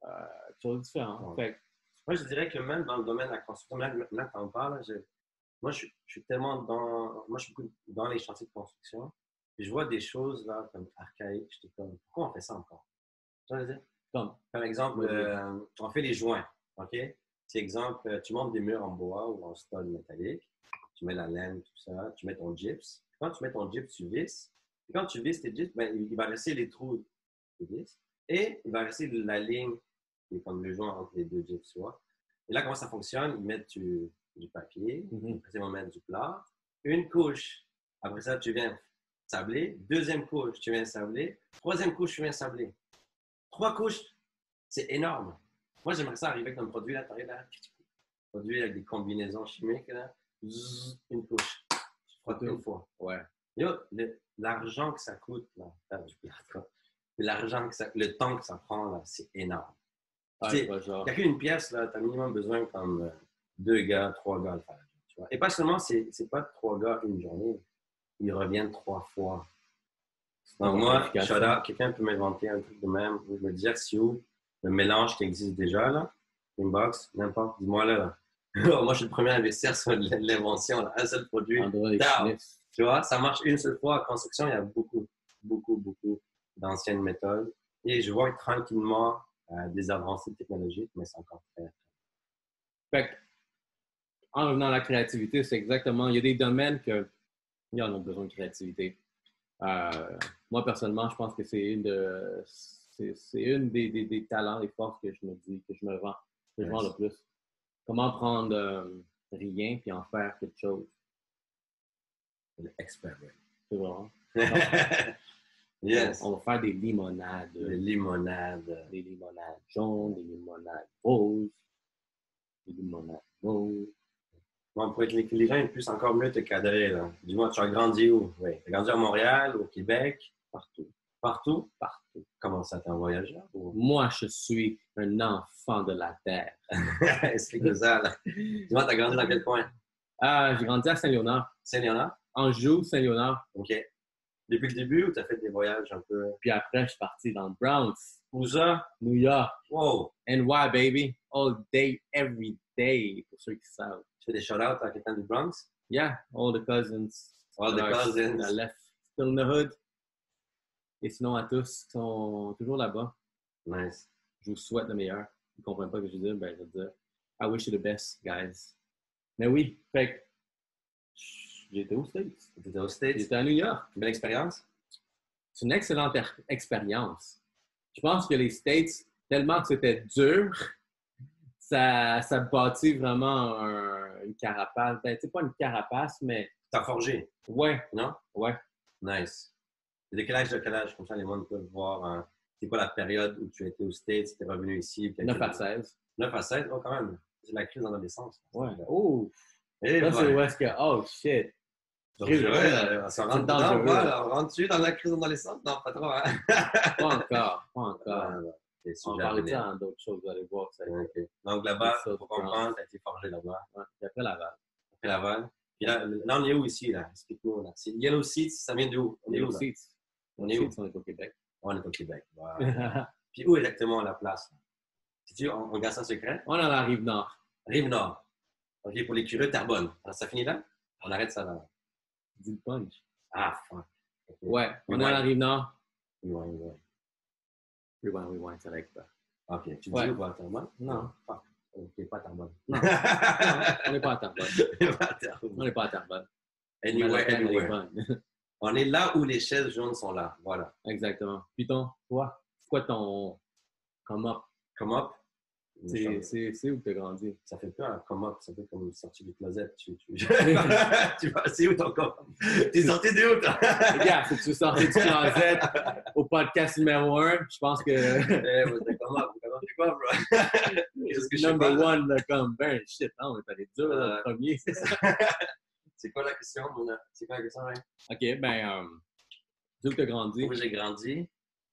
euh, quelque chose de différent. Ouais. Fait que Moi, je dirais que même dans le domaine de la construction, là, maintenant que tu en parles, je- moi, je, suis- je suis tellement dans. Moi, je suis beaucoup dans les chantiers de construction. Et je vois des choses là comme archaïques. J'étais comme, pourquoi on fait ça encore? Tu vois, je veux dire? Comme, Par exemple, Oui, euh, on fait les joints, OK? C'est exemple, euh, tu montes des murs en bois ou en stone métallique, tu mets la laine, tout ça, tu mets ton gyps. Quand tu mets ton gyps, tu visses. Et quand tu visses tes gyps, ben, il va rester les trous des vis et il va rester la ligne qui est comme le joint entre les deux gyps, tu vois. Et là, comment ça fonctionne? Ils mettent du, du papier, Mhm. après ça, ils vont mettre du plat, une couche. Après ça, tu viens sabler. Deuxième couche, tu viens sabler. Troisième couche, tu viens sabler. Trois couches, c'est énorme. Moi, j'aimerais ça arriver avec un produit là, t'arrives là, produit avec des combinaisons chimiques, là, Zzz, une couche. Tu frottes une fois. Ouais. L'argent que ça coûte, là, faire du plâtre, l'argent que ça, le temps que ça prend, là, c'est énorme. Genre. Calcule une pièce, là, tu as minimum besoin comme euh, deux gars, trois gars à le faire. tu vois. Et pas seulement, c'est c'est pas trois gars une journée. Ils reviennent trois fois. Donc, Ouais, moi, out, quelqu'un peut m'inventer un truc de même je me dire si où le mélange qui existe déjà, là, inbox, n'importe, dis-moi là. là. moi, je suis le premier à investir sur l'invention, là, un seul produit. Tu vois, ça marche une seule fois. En construction, il y a beaucoup, beaucoup, beaucoup d'anciennes méthodes. Et je vois tranquillement euh, des avancées technologiques, mais c'est encore très. Fait en revenant à la créativité, c'est exactement, il y a des domaines que il y en a besoin de créativité. Euh, moi, personnellement, je pense que c'est une, de, c'est, c'est une des, des, des talents, des forces que je me dis, que je me vends, que je vends le plus. Comment prendre euh, rien puis en faire quelque chose. L'expert. C'est vraiment. yes. On, va faire des limonades. Les limonades. Des limonades jaunes, des limonades roses, des limonades roses. Bon, pour être les, gens puissent encore mieux te cadrer, là. Dis-moi, tu as grandi où? Oui. Tu as grandi à Montréal, au Québec, Partout, partout? partout. Comment ça, t'es un voyageur? Ou... Moi, je suis un enfant de la terre. Explique-nous ça, là. Dis-moi, tu as grandi dans quel coin? Ah, j'ai grandi à Saint-Léonard. Saint-Léonard? Anjou, Saint-Léonard. OK. Depuis le début ou tu as fait des voyages un peu? Puis après, je suis parti dans le Bronx, Où ça? New York, Wow! NY, baby? All day, every day, pour ceux qui savent. Tu fais des shout-outs à quelqu'un du Bronx? Yeah, all the cousins. All the cousins. that left still in the hood. Et sinon, à tous qui sont toujours là-bas, Nice. je vous souhaite le meilleur. Ils ne comprennent pas ce que je dis, ben, je vais dire, I wish you the best, guys. Mais oui, fait j'étais aux States. Tu étais aux States? J'étais à New York. Belle expérience? C'est une excellente er- expérience. Je pense que les States, tellement que c'était dur, ça, ça bâtit vraiment un- une carapace. Ben, c'est pas une carapace, mais T'as forgé, ouais, non? ouais. Nice. Et de quel âge de quel âge? Comme ça, les gens peuvent voir. hein, c'est quoi la période où tu étais aux States, tu es revenu ici? puis 9 à 16. 9 à 16? Oh, quand même. C'est la crise d'adolescence. Ouais. Oh, Et là, c'est voilà. où est-ce que. Oh, shit. Donc, Crise, ouais, euh, on se rentre dedans, dangereux. voilà, on rentre-tu dans la crise d'adolescence? Non, pas trop, hein? Pas encore, pas encore. Ouais. On va parler ça d'autres choses, vous allez voir. Ça. Donc là-bas, ça, pour comprendre, tu as été forgé là-bas. ouais. Puis après Laval. Après Laval. Puis là, là, on est où ici, là? Explique-nous. Là. C'est Yellow Seats, ça vient d'où? On est où? Yellow? Seats. On est où? On est au Québec. On est au Québec. Puis où exactement la place? là? C'est-tu en, en Garçon secret? On est à la rive nord. Rive-Nord. OK, pour les curieux, Terrebonne. Alors, ça finit là? On arrête ça là. Dis le punch. Ah, fuck. Ok. Ouais, on est à la rive nord. Rewind, rewind. Rewind, rewind, ça règle pas. OK, tu dis Ouais. où, pas Terrebonne? Non. Fuck. OK, pas Terrebonne. Non. On n'est pas à Terrebonne. On n'est pas à Terrebonne. Anywhere, anywhere. On est là où les chaises jaunes sont là. Voilà. Exactement. Ton, toi, c'est quoi ton come up? Come up. C'est où tu as grandi? Ça fait peur, come up. Ça fait comme sortir du closet. Tu, tu... tu vas, c'est où ton up? T'es sorti de où, toi? Regarde, faut que tu sortes du closet au podcast numéro 1. Je pense que Eh, ouais, t'es come up. Comment tu quoi, bro? Qu'est-ce que je number pas, one, là, comme, ben, shit, non, allé dur, là, Euh, le premier. C'est quoi la question, Mona? C'est quoi la question, hein? OK, ben, euh, c'est où tu as grandi? Où j'ai grandi?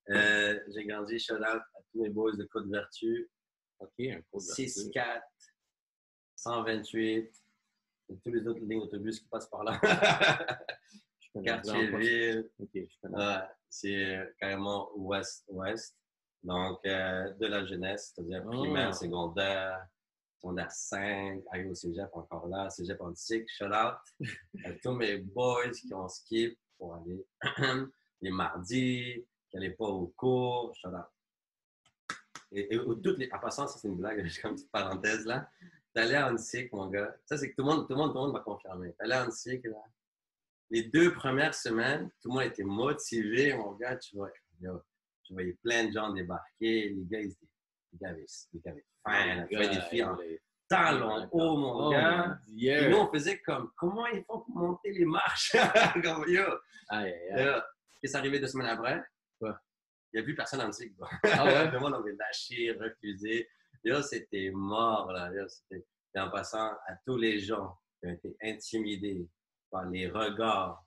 Euh, j'ai grandi, shout out à tous mes boys de Côte-Vertu. OK, un cours de 6-4, 128, et tous les autres lignes d'autobus qui passent par là. Ouais, c'est euh, carrément ouest-ouest. Donc, euh, de la jeunesse, c'est-à-dire Ah. primaire, secondaire, secondaire 5, arrive au cégep encore là, cégep antique, shout out à tous mes boys qui ont skip pour aller les mardis, qui n'allaient pas au cours, shout out. Et, et au- toutes les, en passant, ça c'est une blague, j'ai comme une petite parenthèse là. T'allais à Hansik, mon gars. Ça, c'est que tout le monde, tout le monde, tout le monde va confirmer. T'allais à Hansik, là. Les deux premières semaines, tout le monde était motivé, mon gars. Tu vois, tu voyais plein de gens débarquer. Les gars, ils étaient, les gars avaient, les gars avaient faim. là. Tu vois des filles en talons hauts, mon Oh, gars. mon Et Dieu. nous, on faisait comme, comment ils font pour monter les marches? Comme, yo. Aïe, aïe, Et aïe. est arrivé deux semaines après? Quoi? Il n'y a plus personne en Antique. bro. Ah ouais? Tout le monde avait lâché, refusé. Là, c'était mort. Là. Là, c'était- Et en passant à tous les gens qui ont été intimidés par les regards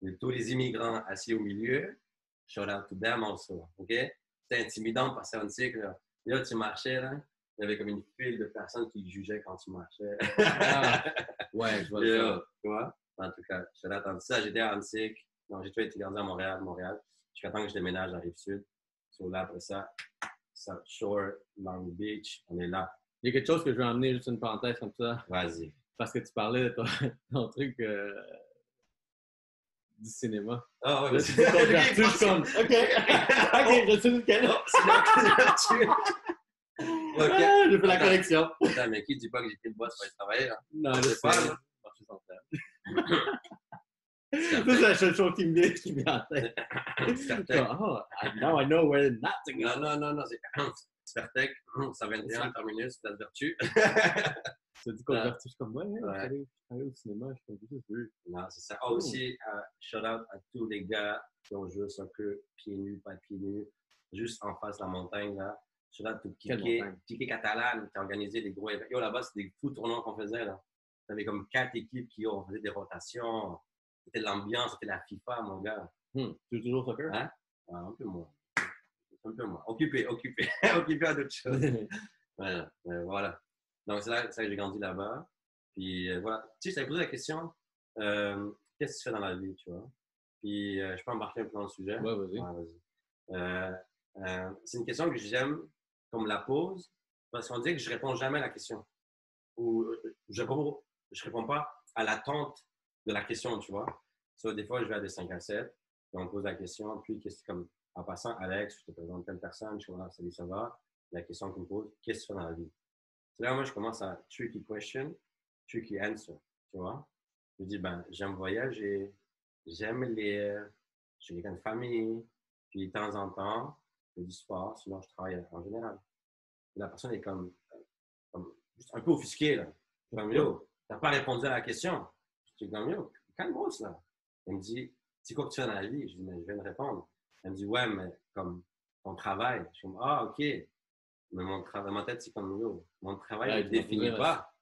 de tous les immigrants assis au milieu, shout out to them also. OK? C'était intimidant de passer en Antique. Là. Là, tu marchais, là. Il y avait comme une file de personnes qui jugeaient quand tu marchais. Ah, ouais, je vois ça. tu vois? En tout cas, je l'attends ça. J'étais à Antique. Non, j'ai toujours été grandi à Montréal, Montréal. Jusqu'à temps que je déménage à Rive-Sud. Sur là, après ça, South Shore, Long Beach, on est là. Il y a quelque chose que je veux emmener, juste une parenthèse comme ça, Vas-y. parce que tu parlais de ton, ton truc euh, du cinéma. Ah vertu, je suis comme, OK, OK, je lequel. Là Ok. Ah, J'ai fait la correction. Mais qui dit pas que j'ai pris le boss pour aller travailler, là? Non, Je sais pas, pas. là. Marcher sans faire. Ça, c'est la seule chose qui me vient, qui me vient en tête. Spertec. Oh, now I know where not to go. Non, non, non, non, c'est Spertec, 121 terminus, Place Vertu. Tu as dit qu'on Ouais. vertu, comme, ouais, ouais, Ouais. au cinéma, je suis tu veux? Non, c'est ça. Ah, aussi, euh, shout out à tous les gars qui ont juste un peu pieds nus, pas pieds nus, juste en face de la montagne, là. Shout out tout Piqué? Piqué Catalan qui a organisé des gros événements. Yo, là-bas, c'était des fous tournois qu'on faisait, là. T'avais comme quatre équipes qui ont fait des rotations. C'était l'ambiance, c'était la FIFA, mon gars. Hmm, tu joues toujours au soccer? Hein? Ah, un peu moins. Un peu moins. Occupé, occupé. occupé à d'autres choses. Voilà. Euh, voilà. Donc, c'est là, que j'ai grandi là-bas. Puis, euh, voilà. Tu sais, je t'avais posé la question, euh, qu'est-ce que tu fais dans la vie, tu vois? Puis, euh, je peux embarquer un peu dans le sujet? Ouais, vas-y. Ouais. Euh, c'est une question que j'aime qu'on me la pose parce qu'on dit que je réponds jamais à la question. Ou je réponds, je réponds pas à l'attente de la question, tu vois. So, des fois, je vais à des 5 à 7, puis on pose la question, puis qu'est-ce que- comme en passant, Alex, je te présente telle personne, je suis là, salut, ça va? La question qu'on me pose, qu'est-ce que tu fais dans la vie? C'est là, moi, je commence à tricky question, tricky answer, tu vois. Je dis, ben, j'aime voyager, j'aime lire, je suis quelqu'un de famille, puis de temps en temps, je fais du sport, sinon je travaille en général. La personne est comme, euh, comme juste un peu offusquée, là. Comme, yo, t'as pas répondu à la question. Comme, yo, calme-toi, là. Elle me dit, c'est quoi que tu fais dans la vie? Je dis, mais je viens de répondre. Elle me dit, ouais, mais comme ton travail. Je suis comme, ah, OK. Mais mon travail, ma tête, c'est comme, yo, mon travail Ouais, ne vas définit pas.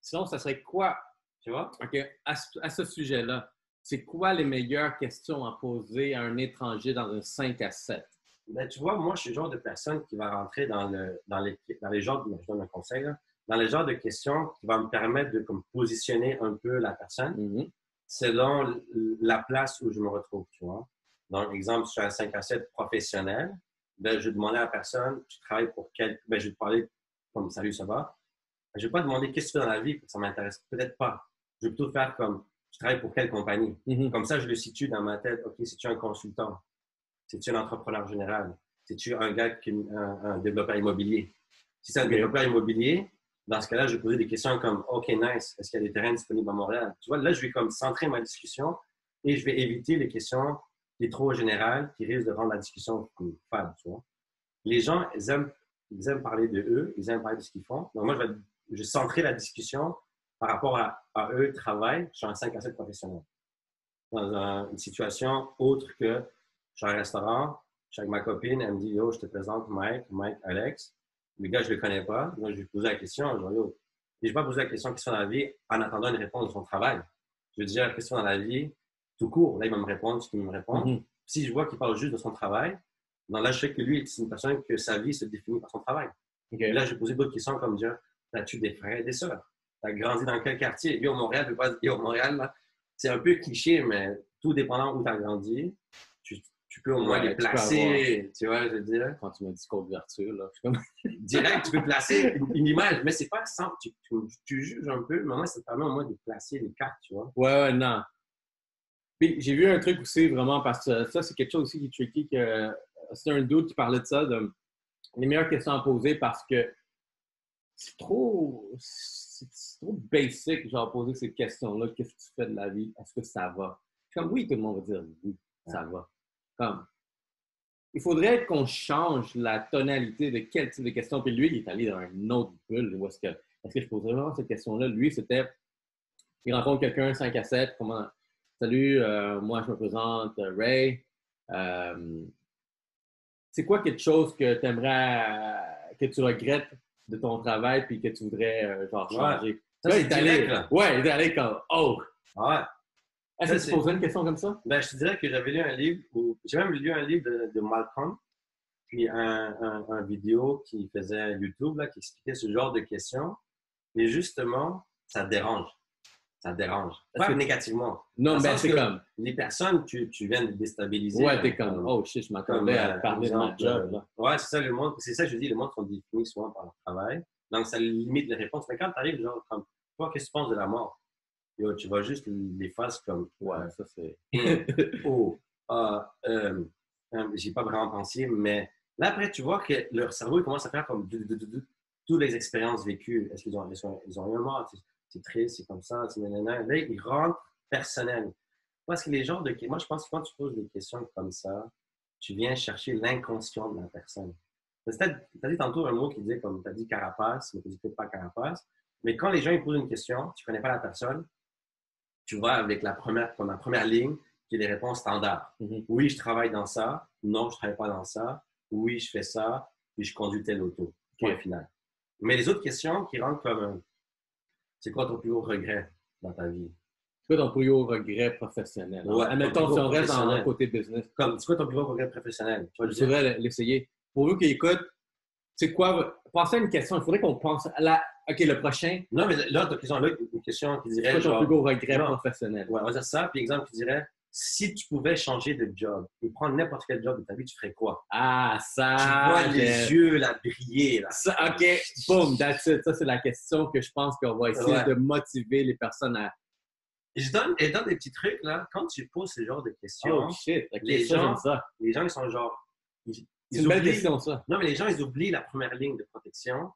Sinon, ça serait quoi? Tu vois? OK, à ce, à ce sujet-là, c'est quoi les meilleures questions à poser à un étranger dans un 5 à 7? Ben, tu vois, moi, je suis le genre de personne qui va rentrer dans, le, dans, les, dans les genres, je donne un conseil, là, dans les genres de questions qui va me permettre de comme, positionner un peu la personne Mhm. selon l- la place où je me retrouve, tu vois. Donc, exemple, sur un 5 à 7 professionnel, ben, je vais demander à la personne, tu travailles pour quel... Ben, je vais te parler comme « Salut, ça va? » Je ne vais pas demander « Qu'est-ce que tu fais dans la vie? » parce que Ça m'intéresse peut-être pas. Je vais plutôt faire comme « Tu travailles pour quelle compagnie? » Mhm. Comme ça, je le situe dans ma tête. OK, c'est-tu un consultant? C'est-tu un entrepreneur général? C'est-tu un gars qui un, un développeur immobilier? Si c'est un développeur immobilier, dans ce cas-là, je vais poser des questions comme OK, nice, est-ce qu'il y a des terrains disponibles à Montréal? Tu vois, là, je vais comme centrer ma discussion et je vais éviter les questions qui sont trop générales qui risquent de rendre la discussion fade, tu vois. Les gens, ils aiment, parler de eux, ils aiment parler de ce qu'ils font. Donc, moi, je vais, je centrer la discussion par rapport à, eux, travail, sur un 5 à 7 professionnel. Dans un- une situation autre que je suis un restaurant, je suis avec ma copine, elle me dit Yo, je te présente Mike, Mike, Alex. Le gars, je ne le connais pas. Donc, je lui pose la question. Je dis Yo, je ne vais pas poser la question qu'est-ce qu'il fait dans la vie en attendant une réponse de son travail. Je vais dire qu'est-ce fait dans la vie tout court. Là, il va me répondre ce qu'il me répond. Mhm. Si je vois qu'il parle juste de son travail, là, je sais que lui, c'est une personne que sa vie se définit par son travail. OK. Et là, je vais poser d'autres questions comme dire As-tu des frères et des sœurs? Tu as grandi dans quel quartier? Yo, Montréal, je peux pas dire Montréal, là, c'est un peu cliché, mais tout dépendant où tu as grandi, tu, peux au moins Ouais, les tu placer. Tu vois, je veux dire. Quand tu m'as dit couverture, là, je suis comme... Direct, tu peux placer une, image, mais c'est pas sans. Tu, tu, tu juges un peu, mais moi, ça te permet au moins de placer les cartes, tu vois. Ouais, ouais, non. Puis j'ai vu un truc aussi, vraiment, parce que ça, c'est quelque chose aussi qui est tricky. Que, c'est un doute qui parlait de ça, de les meilleures questions à poser parce que c'est trop, c'est c'est trop basic, genre, poser ces questions-là. Qu'est-ce que tu fais de la vie? Est-ce que ça va? Comme oui, tout le monde va dire oui, ça va. Comme, il faudrait qu'on change la tonalité de quel type de questions. Puis lui, il est allé dans une autre bulle. Où est-ce que, est-ce que je poserais vraiment cette question-là? Lui, c'était, il rencontre quelqu'un 5 à 7, comment, salut, euh, moi, je me présente, euh, Ray. Euh, c'est quoi quelque chose que tu aimerais, que tu regrettes de ton travail puis que tu voudrais, euh, genre, Ouais. changer? Ça, Là, il est allé, là. ouais, il est allé comme, oh! Ouais. Est-ce Ça, que tu poserais une question comme ça? Ben, je te dirais que j'avais lu un livre, où- j'ai même lu un livre de, de Malcolm, puis un, un, un vidéo qui faisait YouTube, là, qui expliquait ce genre de questions. Et justement, ça dérange. Ça dérange. Est-ce Pas que- négativement. Non, le ben c'est comme, Les personnes, tu, tu viens de déstabiliser. ouais, là, t'es comme, oh shit, je comme, m'attendais à euh, parler de ma job, euh, là. Ouais, c'est ça le monde. C'est ça que je dis, le monde sont définis souvent par leur travail. Donc, ça limite les réponses. Mais quand tu arrives, genre, comme, toi, qu'est-ce que tu penses de la mort? Yo, tu vas juste les faces comme, Ouais, ça c'est. oh, ah, euh, euh, j'ai pas vraiment pensé, mais là, après, tu vois que leur cerveau, il commence à faire comme toutes les expériences vécues. Est-ce qu'ils ont, ils ont, ils ont un mort? C'est- triste, c'est comme ça, c'est nanana. Là, ils rentrent personnel. Parce que les gens de. Moi, je pense que quand tu poses des questions comme ça, tu viens chercher l'inconscient de la personne. Tu as dit tantôt un mot qui disait, comme tu as dit carapace, mais tu dis peut-être pas carapace. Mais quand les gens ils posent une question, tu connais pas la personne, tu vas avec la première, comme la première ligne, qui est des réponses standards. Mhm. Oui, je travaille dans ça. Non, je travaille pas dans ça. Oui, je fais ça. Puis je conduis tel auto. Point Ok. final. Mais les autres questions qui rentrent comme c'est quoi ton plus gros regret dans ta vie? C'est quoi ton plus haut regret professionnel? hein? Ouais, Admettons, si gros on reste dans le côté business, Comme, c'est quoi ton plus gros regret professionnel? Tu je devrais l'essayer. Pour vous qui écoutent, c'est quoi? Pensez à une question. Il faudrait qu'on pense à la. OK, le prochain, Non, mais là, question, là, une question qui c'est dirait quoi ton plus gros regret genre, professionnel? Ouais, on va dire ça. Puis exemple qui dirait, si tu pouvais changer de job et prendre n'importe quel job de ta vie, tu ferais quoi? Ah, ça. tu vois les yeux là, briller. Là. Ça, OK, boom, that's it. Ça, c'est la question que je pense qu'on va essayer Ouais. de motiver les personnes à. Je donne, je donne des petits trucs, là. Quand tu poses ce genre de questions, Oh shit, Les ça, gens- j'aime ça. les gens, ils sont genre. Ils, C'est ils une belle oublient- question, ça. Non, mais les gens, ils oublient la première ligne de protection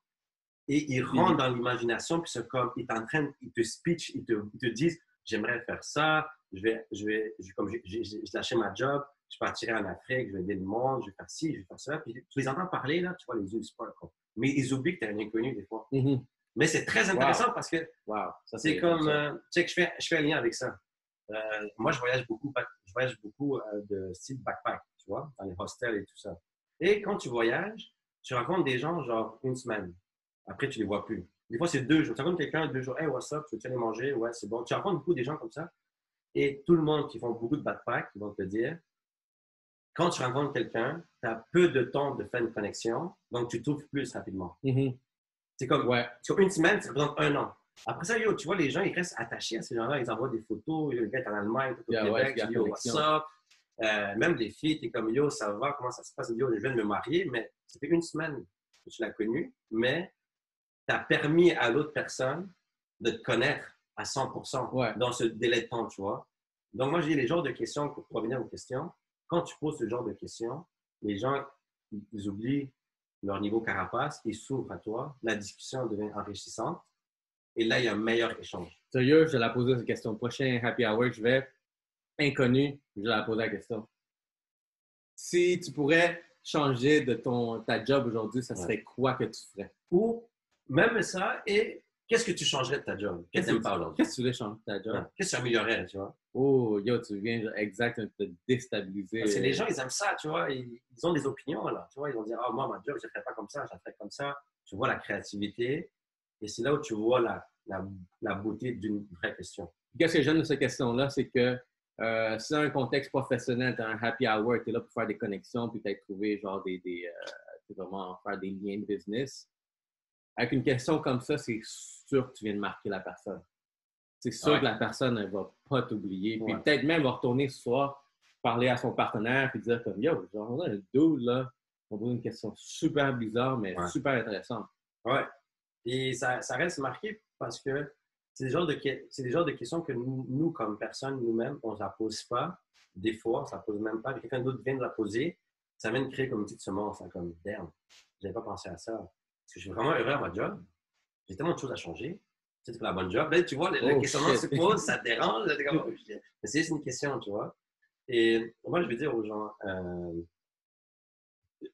et ils rentrent dans l'imagination, puis c'est comme, ils t'entraînent, ils te speech, ils te, ils te disent j'aimerais faire ça, je vais, je vais, je- comme lâché ma job, je partirai en Afrique, je vais aider le monde, je vais faire ci, je vais faire ça. Puis tu les entends parler, là, tu vois, les yeux, ils. Mais ils oublient que tu es un inconnu des fois. Mhm. Mais c'est très intéressant parce que Wow. Ça, c'est comme, euh, tu sais, que je fais, je fais un lien avec ça. Euh, moi, je voyage beaucoup, je voyage beaucoup euh, de style backpack, tu vois, dans les hostels et tout ça. Et quand tu voyages, tu rencontres des gens genre une semaine. Après, tu les vois plus. Des fois, c'est deux jours. Tu rencontres quelqu'un deux jours. Hey, what's up? Tu veux aller manger? Ouais, c'est bon. Tu rencontres beaucoup des gens comme ça. Et tout le monde qui font beaucoup de backpack, ils vont te dire, quand tu rencontres quelqu'un, tu as peu de temps de faire une connexion, donc tu trouves plus rapidement. Mhm. C'est comme, Ouais. une semaine, ça représente un an. Après ça, yo, tu vois, les gens, ils restent attachés à ces gens-là. Ils envoient des photos. Yo, le gars est en Allemagne, tout au Yeah, ouais, Québec. dis, yo, what's up? Euh, même les filles, t'es comme, yo, ça va, comment ça se passe? Yo, je viens de me marier, mais ça fait une semaine que tu l'as connu, mais tu as permis à l'autre personne de te connaître à 100 Ouais. dans ce délai de temps, tu vois. Donc, moi, j'ai les genres de questions, pour revenir aux questions, quand tu poses ce genre de questions, les gens, ils- oublient leur niveau carapace, ils s'ouvrent à toi, la discussion devient enrichissante, et là, il y a un meilleur échange. Sérieux, je vais la poser cette question. Prochain happy hour, je vais, inconnu, je vais la poser la question. Si tu pourrais changer de ton, ta job aujourd'hui, ça serait quoi que tu ferais? Ou même ça, et qu'est-ce que tu changerais de ta job? Qu'est-ce que tu pas aujourd'hui? Qu'est-ce que tu voulais changer de ta job? Qu'est-ce que tu améliorerais, tu vois? Oh, yo, tu viens genre, exact de te déstabiliser. Parce que les gens, ils aiment ça, tu vois. Ils, ils ont des opinions, là. Tu vois, ils vont dire, ah, moi, ma job, je ne ferais pas comme ça, je la ferais comme ça. Tu vois la créativité. Et c'est là où tu vois la, la, la beauté d'une vraie question. Qu'est-ce que j'aime de cette question-là, c'est que euh, dans un contexte professionnel, tu as un happy hour, tu es là pour faire des connexions, puis tu as trouvé genre des, des euh, vraiment faire des liens de business. Avec une question comme ça, c'est sûr que tu viens de marquer la personne. C'est sûr Ouais. que la personne ne va pas t'oublier. Puis Ouais. peut-être même va retourner ce soir, parler à son partenaire, puis dire comme Yo, genre, a un dude là, on pose une question super bizarre, mais Ouais. super intéressante. Ouais. Et ça, ça reste marqué parce que c'est des genres de, que- c'est des genres de questions que nous, nous, comme personne, nous-mêmes, on ne la pose pas. Des fois, on ne la pose même pas. Quelqu'un d'autre vient de la poser. ça vient de créer comme une petite semence, hein, comme damn, j'avais pas pensé à ça. Parce que je suis vraiment heureux à ma job. J'ai tellement de choses à changer. C'est la bonne job. Là, tu vois, le, Oh, questionnement shit. se pose, ça te dérange. là, comme, oh. Mais c'est juste une question, tu vois. Et moi, je vais dire aux gens, euh,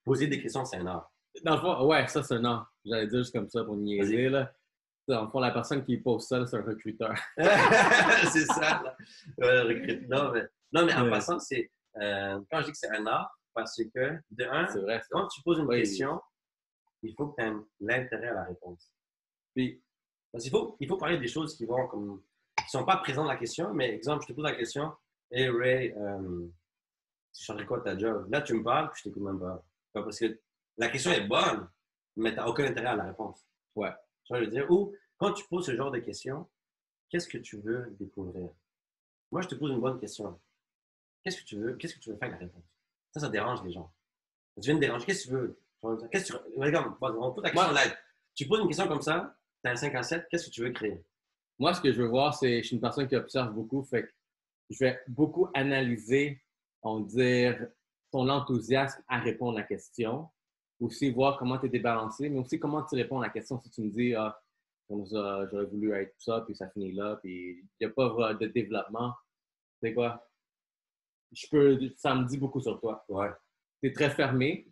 poser des questions, c'est un art. Dans le fond, ouais, ça, c'est un an. J'allais dire juste comme ça pour niaiser, là. Dans le fond, la personne qui pose ça, c'est un recruteur. c'est ça. Recrute- non, mais, non, mais en Ouais. passant, c'est euh, quand je dis que c'est un art, parce que de un, vrai, quand tu poses une Oui. question, il faut que tu aies l'intérêt à la réponse. Puis, Parce qu'il faut, il faut parler des choses qui vont comme qui sont pas présentes dans la question, mais exemple, je te pose la question, Hey Ray, euh, tu changerais quoi ta job? Là, tu me parles, puis je t'écoute même pas. Pas Parce que la question est bonne, mais tu n'as aucun intérêt à la réponse. Ouais. Tu vois, je veux dire, ou quand tu poses ce genre de questions, qu'est-ce que tu veux découvrir? Moi, je te pose une bonne question. Qu'est-ce que tu veux, qu'est-ce que tu veux faire avec la réponse? Ça, ça dérange les gens. Tu viens de déranger, qu'est-ce que tu veux? Qu'est-ce que tu... Regarde, on pose la question Moi- live. Tu poses une question comme ça, tu as un 5 à 7, qu'est-ce que tu veux créer? moi, ce que je veux voir, c'est, je suis une personne qui observe beaucoup, fait que je vais beaucoup analyser, on dire, ton enthousiasme à répondre à la question. Aussi voir comment tu es débalancé, mais aussi comment tu réponds à la question. Si tu me dis, ah, j'aurais voulu être ça, puis ça finit là, puis il n'y a pas de développement, tu sais quoi? Je peux, ça me dit beaucoup sur toi. Ouais. tu es très fermé.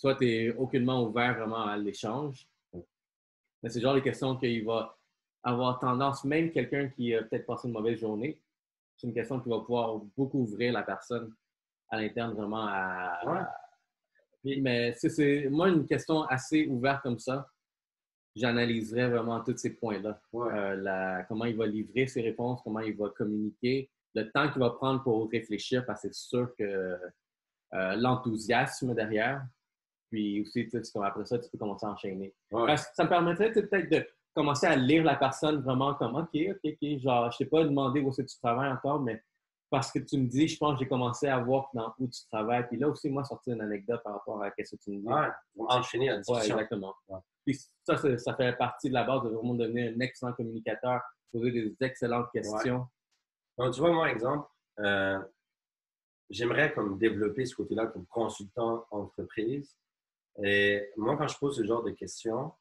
Toi, tu n'es aucunement ouvert vraiment à l'échange. Mais c'est genre de questions qu'il va avoir tendance, même quelqu'un qui a peut-être passé une mauvaise journée, c'est une question qui va pouvoir beaucoup ouvrir la personne à l'interne vraiment à. Ouais. Puis, mais c'est- c'est moi une question assez ouverte comme ça. J'analyserais vraiment tous ces points-là. Ouais. Euh, comment il va livrer ses réponses, comment il va communiquer, le temps qu'il va prendre pour réfléchir, parce que c'est sûr que euh, l'enthousiasme derrière, puis aussi, tu sais, après ça, tu peux commencer à enchaîner. Ouais. Parce que ça me permettrait peut-être de commencer à lire la personne vraiment comme OK, OK, OK, genre, je sais pas demander où c'est que tu travailles encore, mais parce que tu me dis, je pense que j'ai commencé à voir dans où tu travailles. Puis là aussi, moi, sortir une anecdote par rapport à ce que tu me dis. Ouais, enchaîner la Ouais, discussion. exactement. Ouais. Puis ça, ça fait partie de la base de vraiment devenir un excellent communicateur, poser des excellentes questions. Donc, tu vois, moi, exemple, euh, j'aimerais comme développer ce côté-là comme consultant entreprise. Et moi, quand je pose ce genre de questions,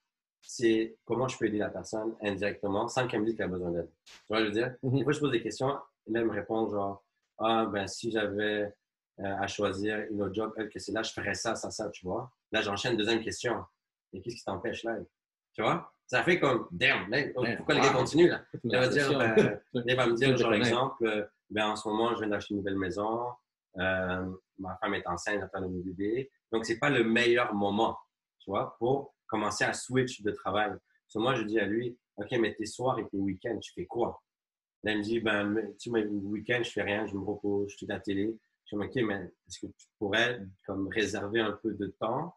c'est comment je peux aider la personne indirectement sans qu'elle me dise qu'elle a besoin d'aide. Tu vois, je veux dire, Mhm. des fois, je pose des questions, là, elle me répond genre, ah, ben, si j'avais euh, à choisir une autre job, elle, que c'est là, je ferais ça, ça, ça, tu vois. Là, j'enchaîne deuxième question. Et qu'est-ce qui t'empêche là? Tu vois? Ça fait comme, damn, là, Ouais. pourquoi le gars continue là? Veut la dire, question. ben, il va me dire, genre, exemple, euh, ben, en ce moment, je viens d'acheter une nouvelle maison, euh, ma femme est enceinte, j'attends nouveau bébé. Donc, c'est pas le meilleur moment, tu vois, pour commencer à switch de travail. So, moi, je dis à lui, OK, mais tes soirs et tes week-ends, tu fais quoi? Là, il me dit, ben, tu sais, le week-end, je fais rien, je me repose, je suis à la télé. Je dis, OK, mais est-ce que tu pourrais, comme, réserver un peu de temps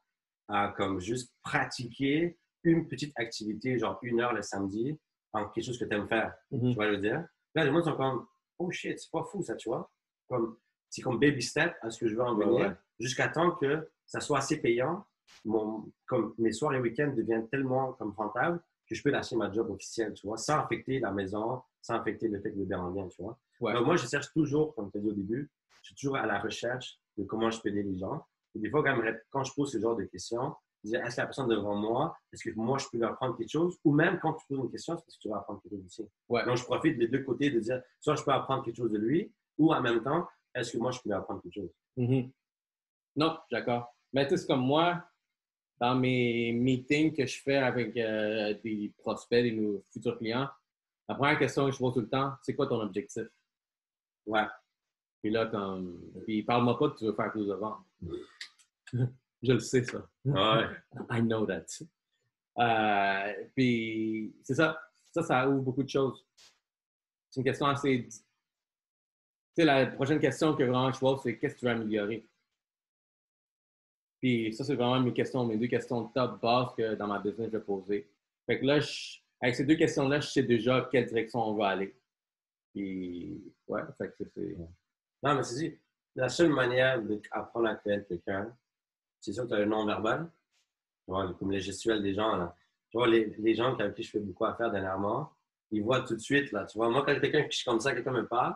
à, comme, juste pratiquer une petite activité, genre une heure le samedi, en quelque chose que tu aimes faire? Mhm. Tu vois, je veux dire. Là, les gens sont comme, oh shit, c'est pas fou ça, tu vois. Comme, c'est comme baby step à ce que je veux en venir, ouais. jusqu'à temps que ça soit assez payant. Mon, comme mes soirs et week-ends deviennent tellement comme rentables que je peux lâcher ma job officielle, tu vois, sans affecter la maison, sans affecter le fait que le bébé en vient, tu vois. Ouais. Donc, moi, je cherche toujours, comme tu as dit au début, je suis toujours à la recherche de comment je peux aider les gens. Et des fois, quand, je pose ce genre de questions, je dis, est-ce que la personne devant moi, est-ce que moi, je peux leur apprendre quelque chose? Ou même quand tu poses une question, c'est parce que tu vas apprendre quelque chose aussi. Ouais. Donc, je profite des deux côtés de dire, soit je peux apprendre quelque chose de lui, ou en même temps, est-ce que moi, je peux lui apprendre quelque chose? Mhm. Non, d'accord. Mais tu sais, comme moi, dans mes meetings que je fais avec euh, des prospects, des futurs clients, la première question que je pose tout le temps, c'est quoi ton objectif? Ouais. Puis là, comme. Puis parle-moi pas que tu veux faire plus de ventes. je le sais, ça. Ouais. I know that. Euh, puis c'est ça. Ça, ça ouvre beaucoup de choses. C'est une question assez. Sais, la prochaine question que vraiment je pose, c'est qu'est-ce que tu veux améliorer? Puis ça, c'est vraiment mes questions, mes deux questions top base que dans ma business, je vais poser. Fait que là, je- avec ces deux questions-là, je sais déjà quelle direction on va aller. Puis, ouais, fait que c'est. Non, mais c'est la seule manière d'apprendre à connaître quelqu'un, c'est sûr que tu as le non-verbal, comme les gestuels des gens. Là. Tu vois, les, les gens avec qui je fais beaucoup affaire dernièrement, ils voient tout de suite. Là, tu vois, moi, quand quelqu'un qui comme ça, quelqu'un me parle,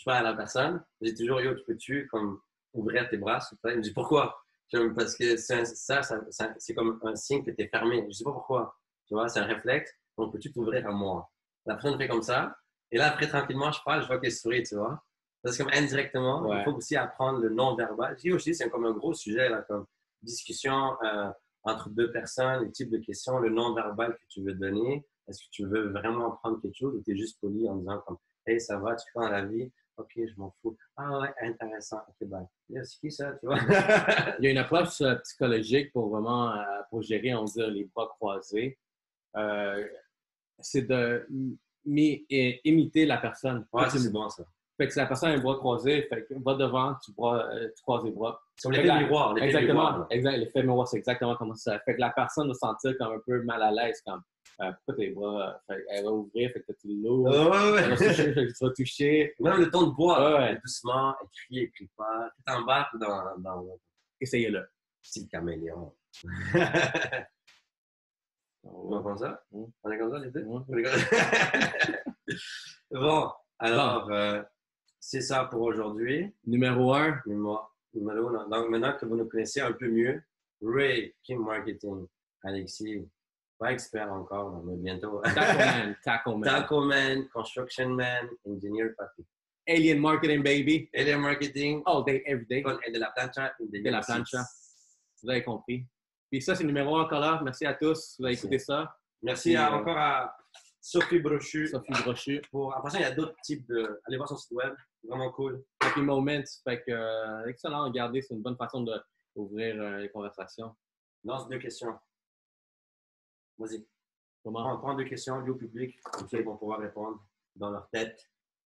je parle à la personne, dis toujours, yo, tu peux-tu comme ouvrir tes bras, s'il te plaît? Il me dit, pourquoi? Comme parce que ça, ça- ça- c'est comme un signe que tu es fermé. Je sais pas pourquoi. Tu vois, c'est un réflexe. Donc, peux-tu t'ouvrir à moi? La personne fait comme ça. Et là, après, tranquillement, je parle, je vois qu'elle sourit, tu vois. Parce que comme indirectement, Ouais. il faut aussi apprendre le non-verbal. Je dis aussi, c'est comme un gros sujet, là, comme discussion euh, entre deux personnes, les types de questions, le non-verbal que tu veux donner. Est-ce que tu veux vraiment apprendre quelque chose ou tu es juste poli en disant comme, hey, ça va, tu fais dans la vie? Ok, je m'en fous. Ah ouais, intéressant. Ok, ben, c'est qui ça, tu vois? Il y a une approche euh, psychologique pour vraiment euh, pour gérer, on va dire, les bras croisés. Euh, c'est de imiter la personne. ouais, c'est bon, ça. Fait que si la personne a les bras croisés, fait que va devant, tu, bras, tu croises les bras. C'est comme l'effet miroir. Exactement. l'effet miroir, c'est exactement comme ça. Fait que la personne va se sentir comme un peu mal à l'aise, comme euh, pourquoi tes bras, fait, elle va ouvrir, fait que tu l'ouvres. Ouais, ouais, Elle va se ouais. toucher, fait que tu vas toucher. Même le ton de voix, Ouais, ouais. doucement, elle crie, elle crie pas. Tu t'embarques dans, dans le Essayez-le. petit caméléon. On est comme ça? On est comme ça, les deux? On est comme ça? bon, alors, euh, c'est ça pour aujourd'hui. Numéro un, Numéro numéro un. Donc, maintenant que vous nous connaissez un peu mieux, Ray, King Marketing, Alexis, pas expert encore, mais bientôt. Taco Man, Taco Man. Taco Man, Construction Man, Engineer Papi. Alien Marketing Baby, Alien Marketing, all day, every day. el de la plancha. el De la plancha. Seats. Vous avez compris. Puis ça, c'est le numéro un encore là. Merci à tous. Vous avez écouté ça. Merci à- Et, euh, encore à Sophie Brochu. Sophie Brochu. Pour... En passant, il y a d'autres types de. Allez voir son site web, vraiment cool. Happy Moments. Fait que, euh, excellent. Regardez, c'est une bonne façon d'ouvrir euh, les conversations. Lance deux questions. Vas-y. Comment? Prends, prends deux questions, lieu au public, comme ça ils vont pouvoir répondre dans leur tête,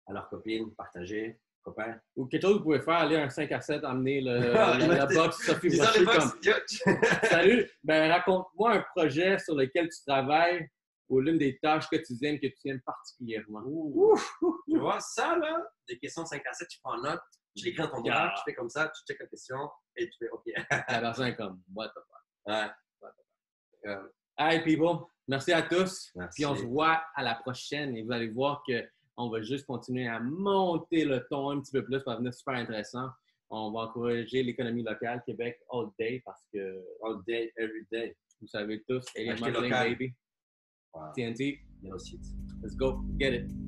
à leurs copines, partager, copains. Ou quelque chose que vous pouvez faire, aller un 5 à 7, amener le, la, box Sophie les comme Salut, ben raconte-moi un projet sur lequel tu travailles ou l'une des tâches que tu aimes, que tu aimes particulièrement. Tu vois, ça là, des questions 5 à 7, tu prends note, tu l'écris dans ton bras, Ah. tu fais comme ça, tu checkes la question et tu fais OK. La personne est comme, what the fuck. Ouais. Euh, Hey people, merci à tous. Merci. Puis on se voit à la prochaine et vous allez voir que on va juste continuer à monter le ton un petit peu plus, ça va venir super intéressant. On va encourager l'économie locale Québec all day parce que all day, every day. vous savez tous, Marketing local. Baby, Wow. TNT, let's go, get it.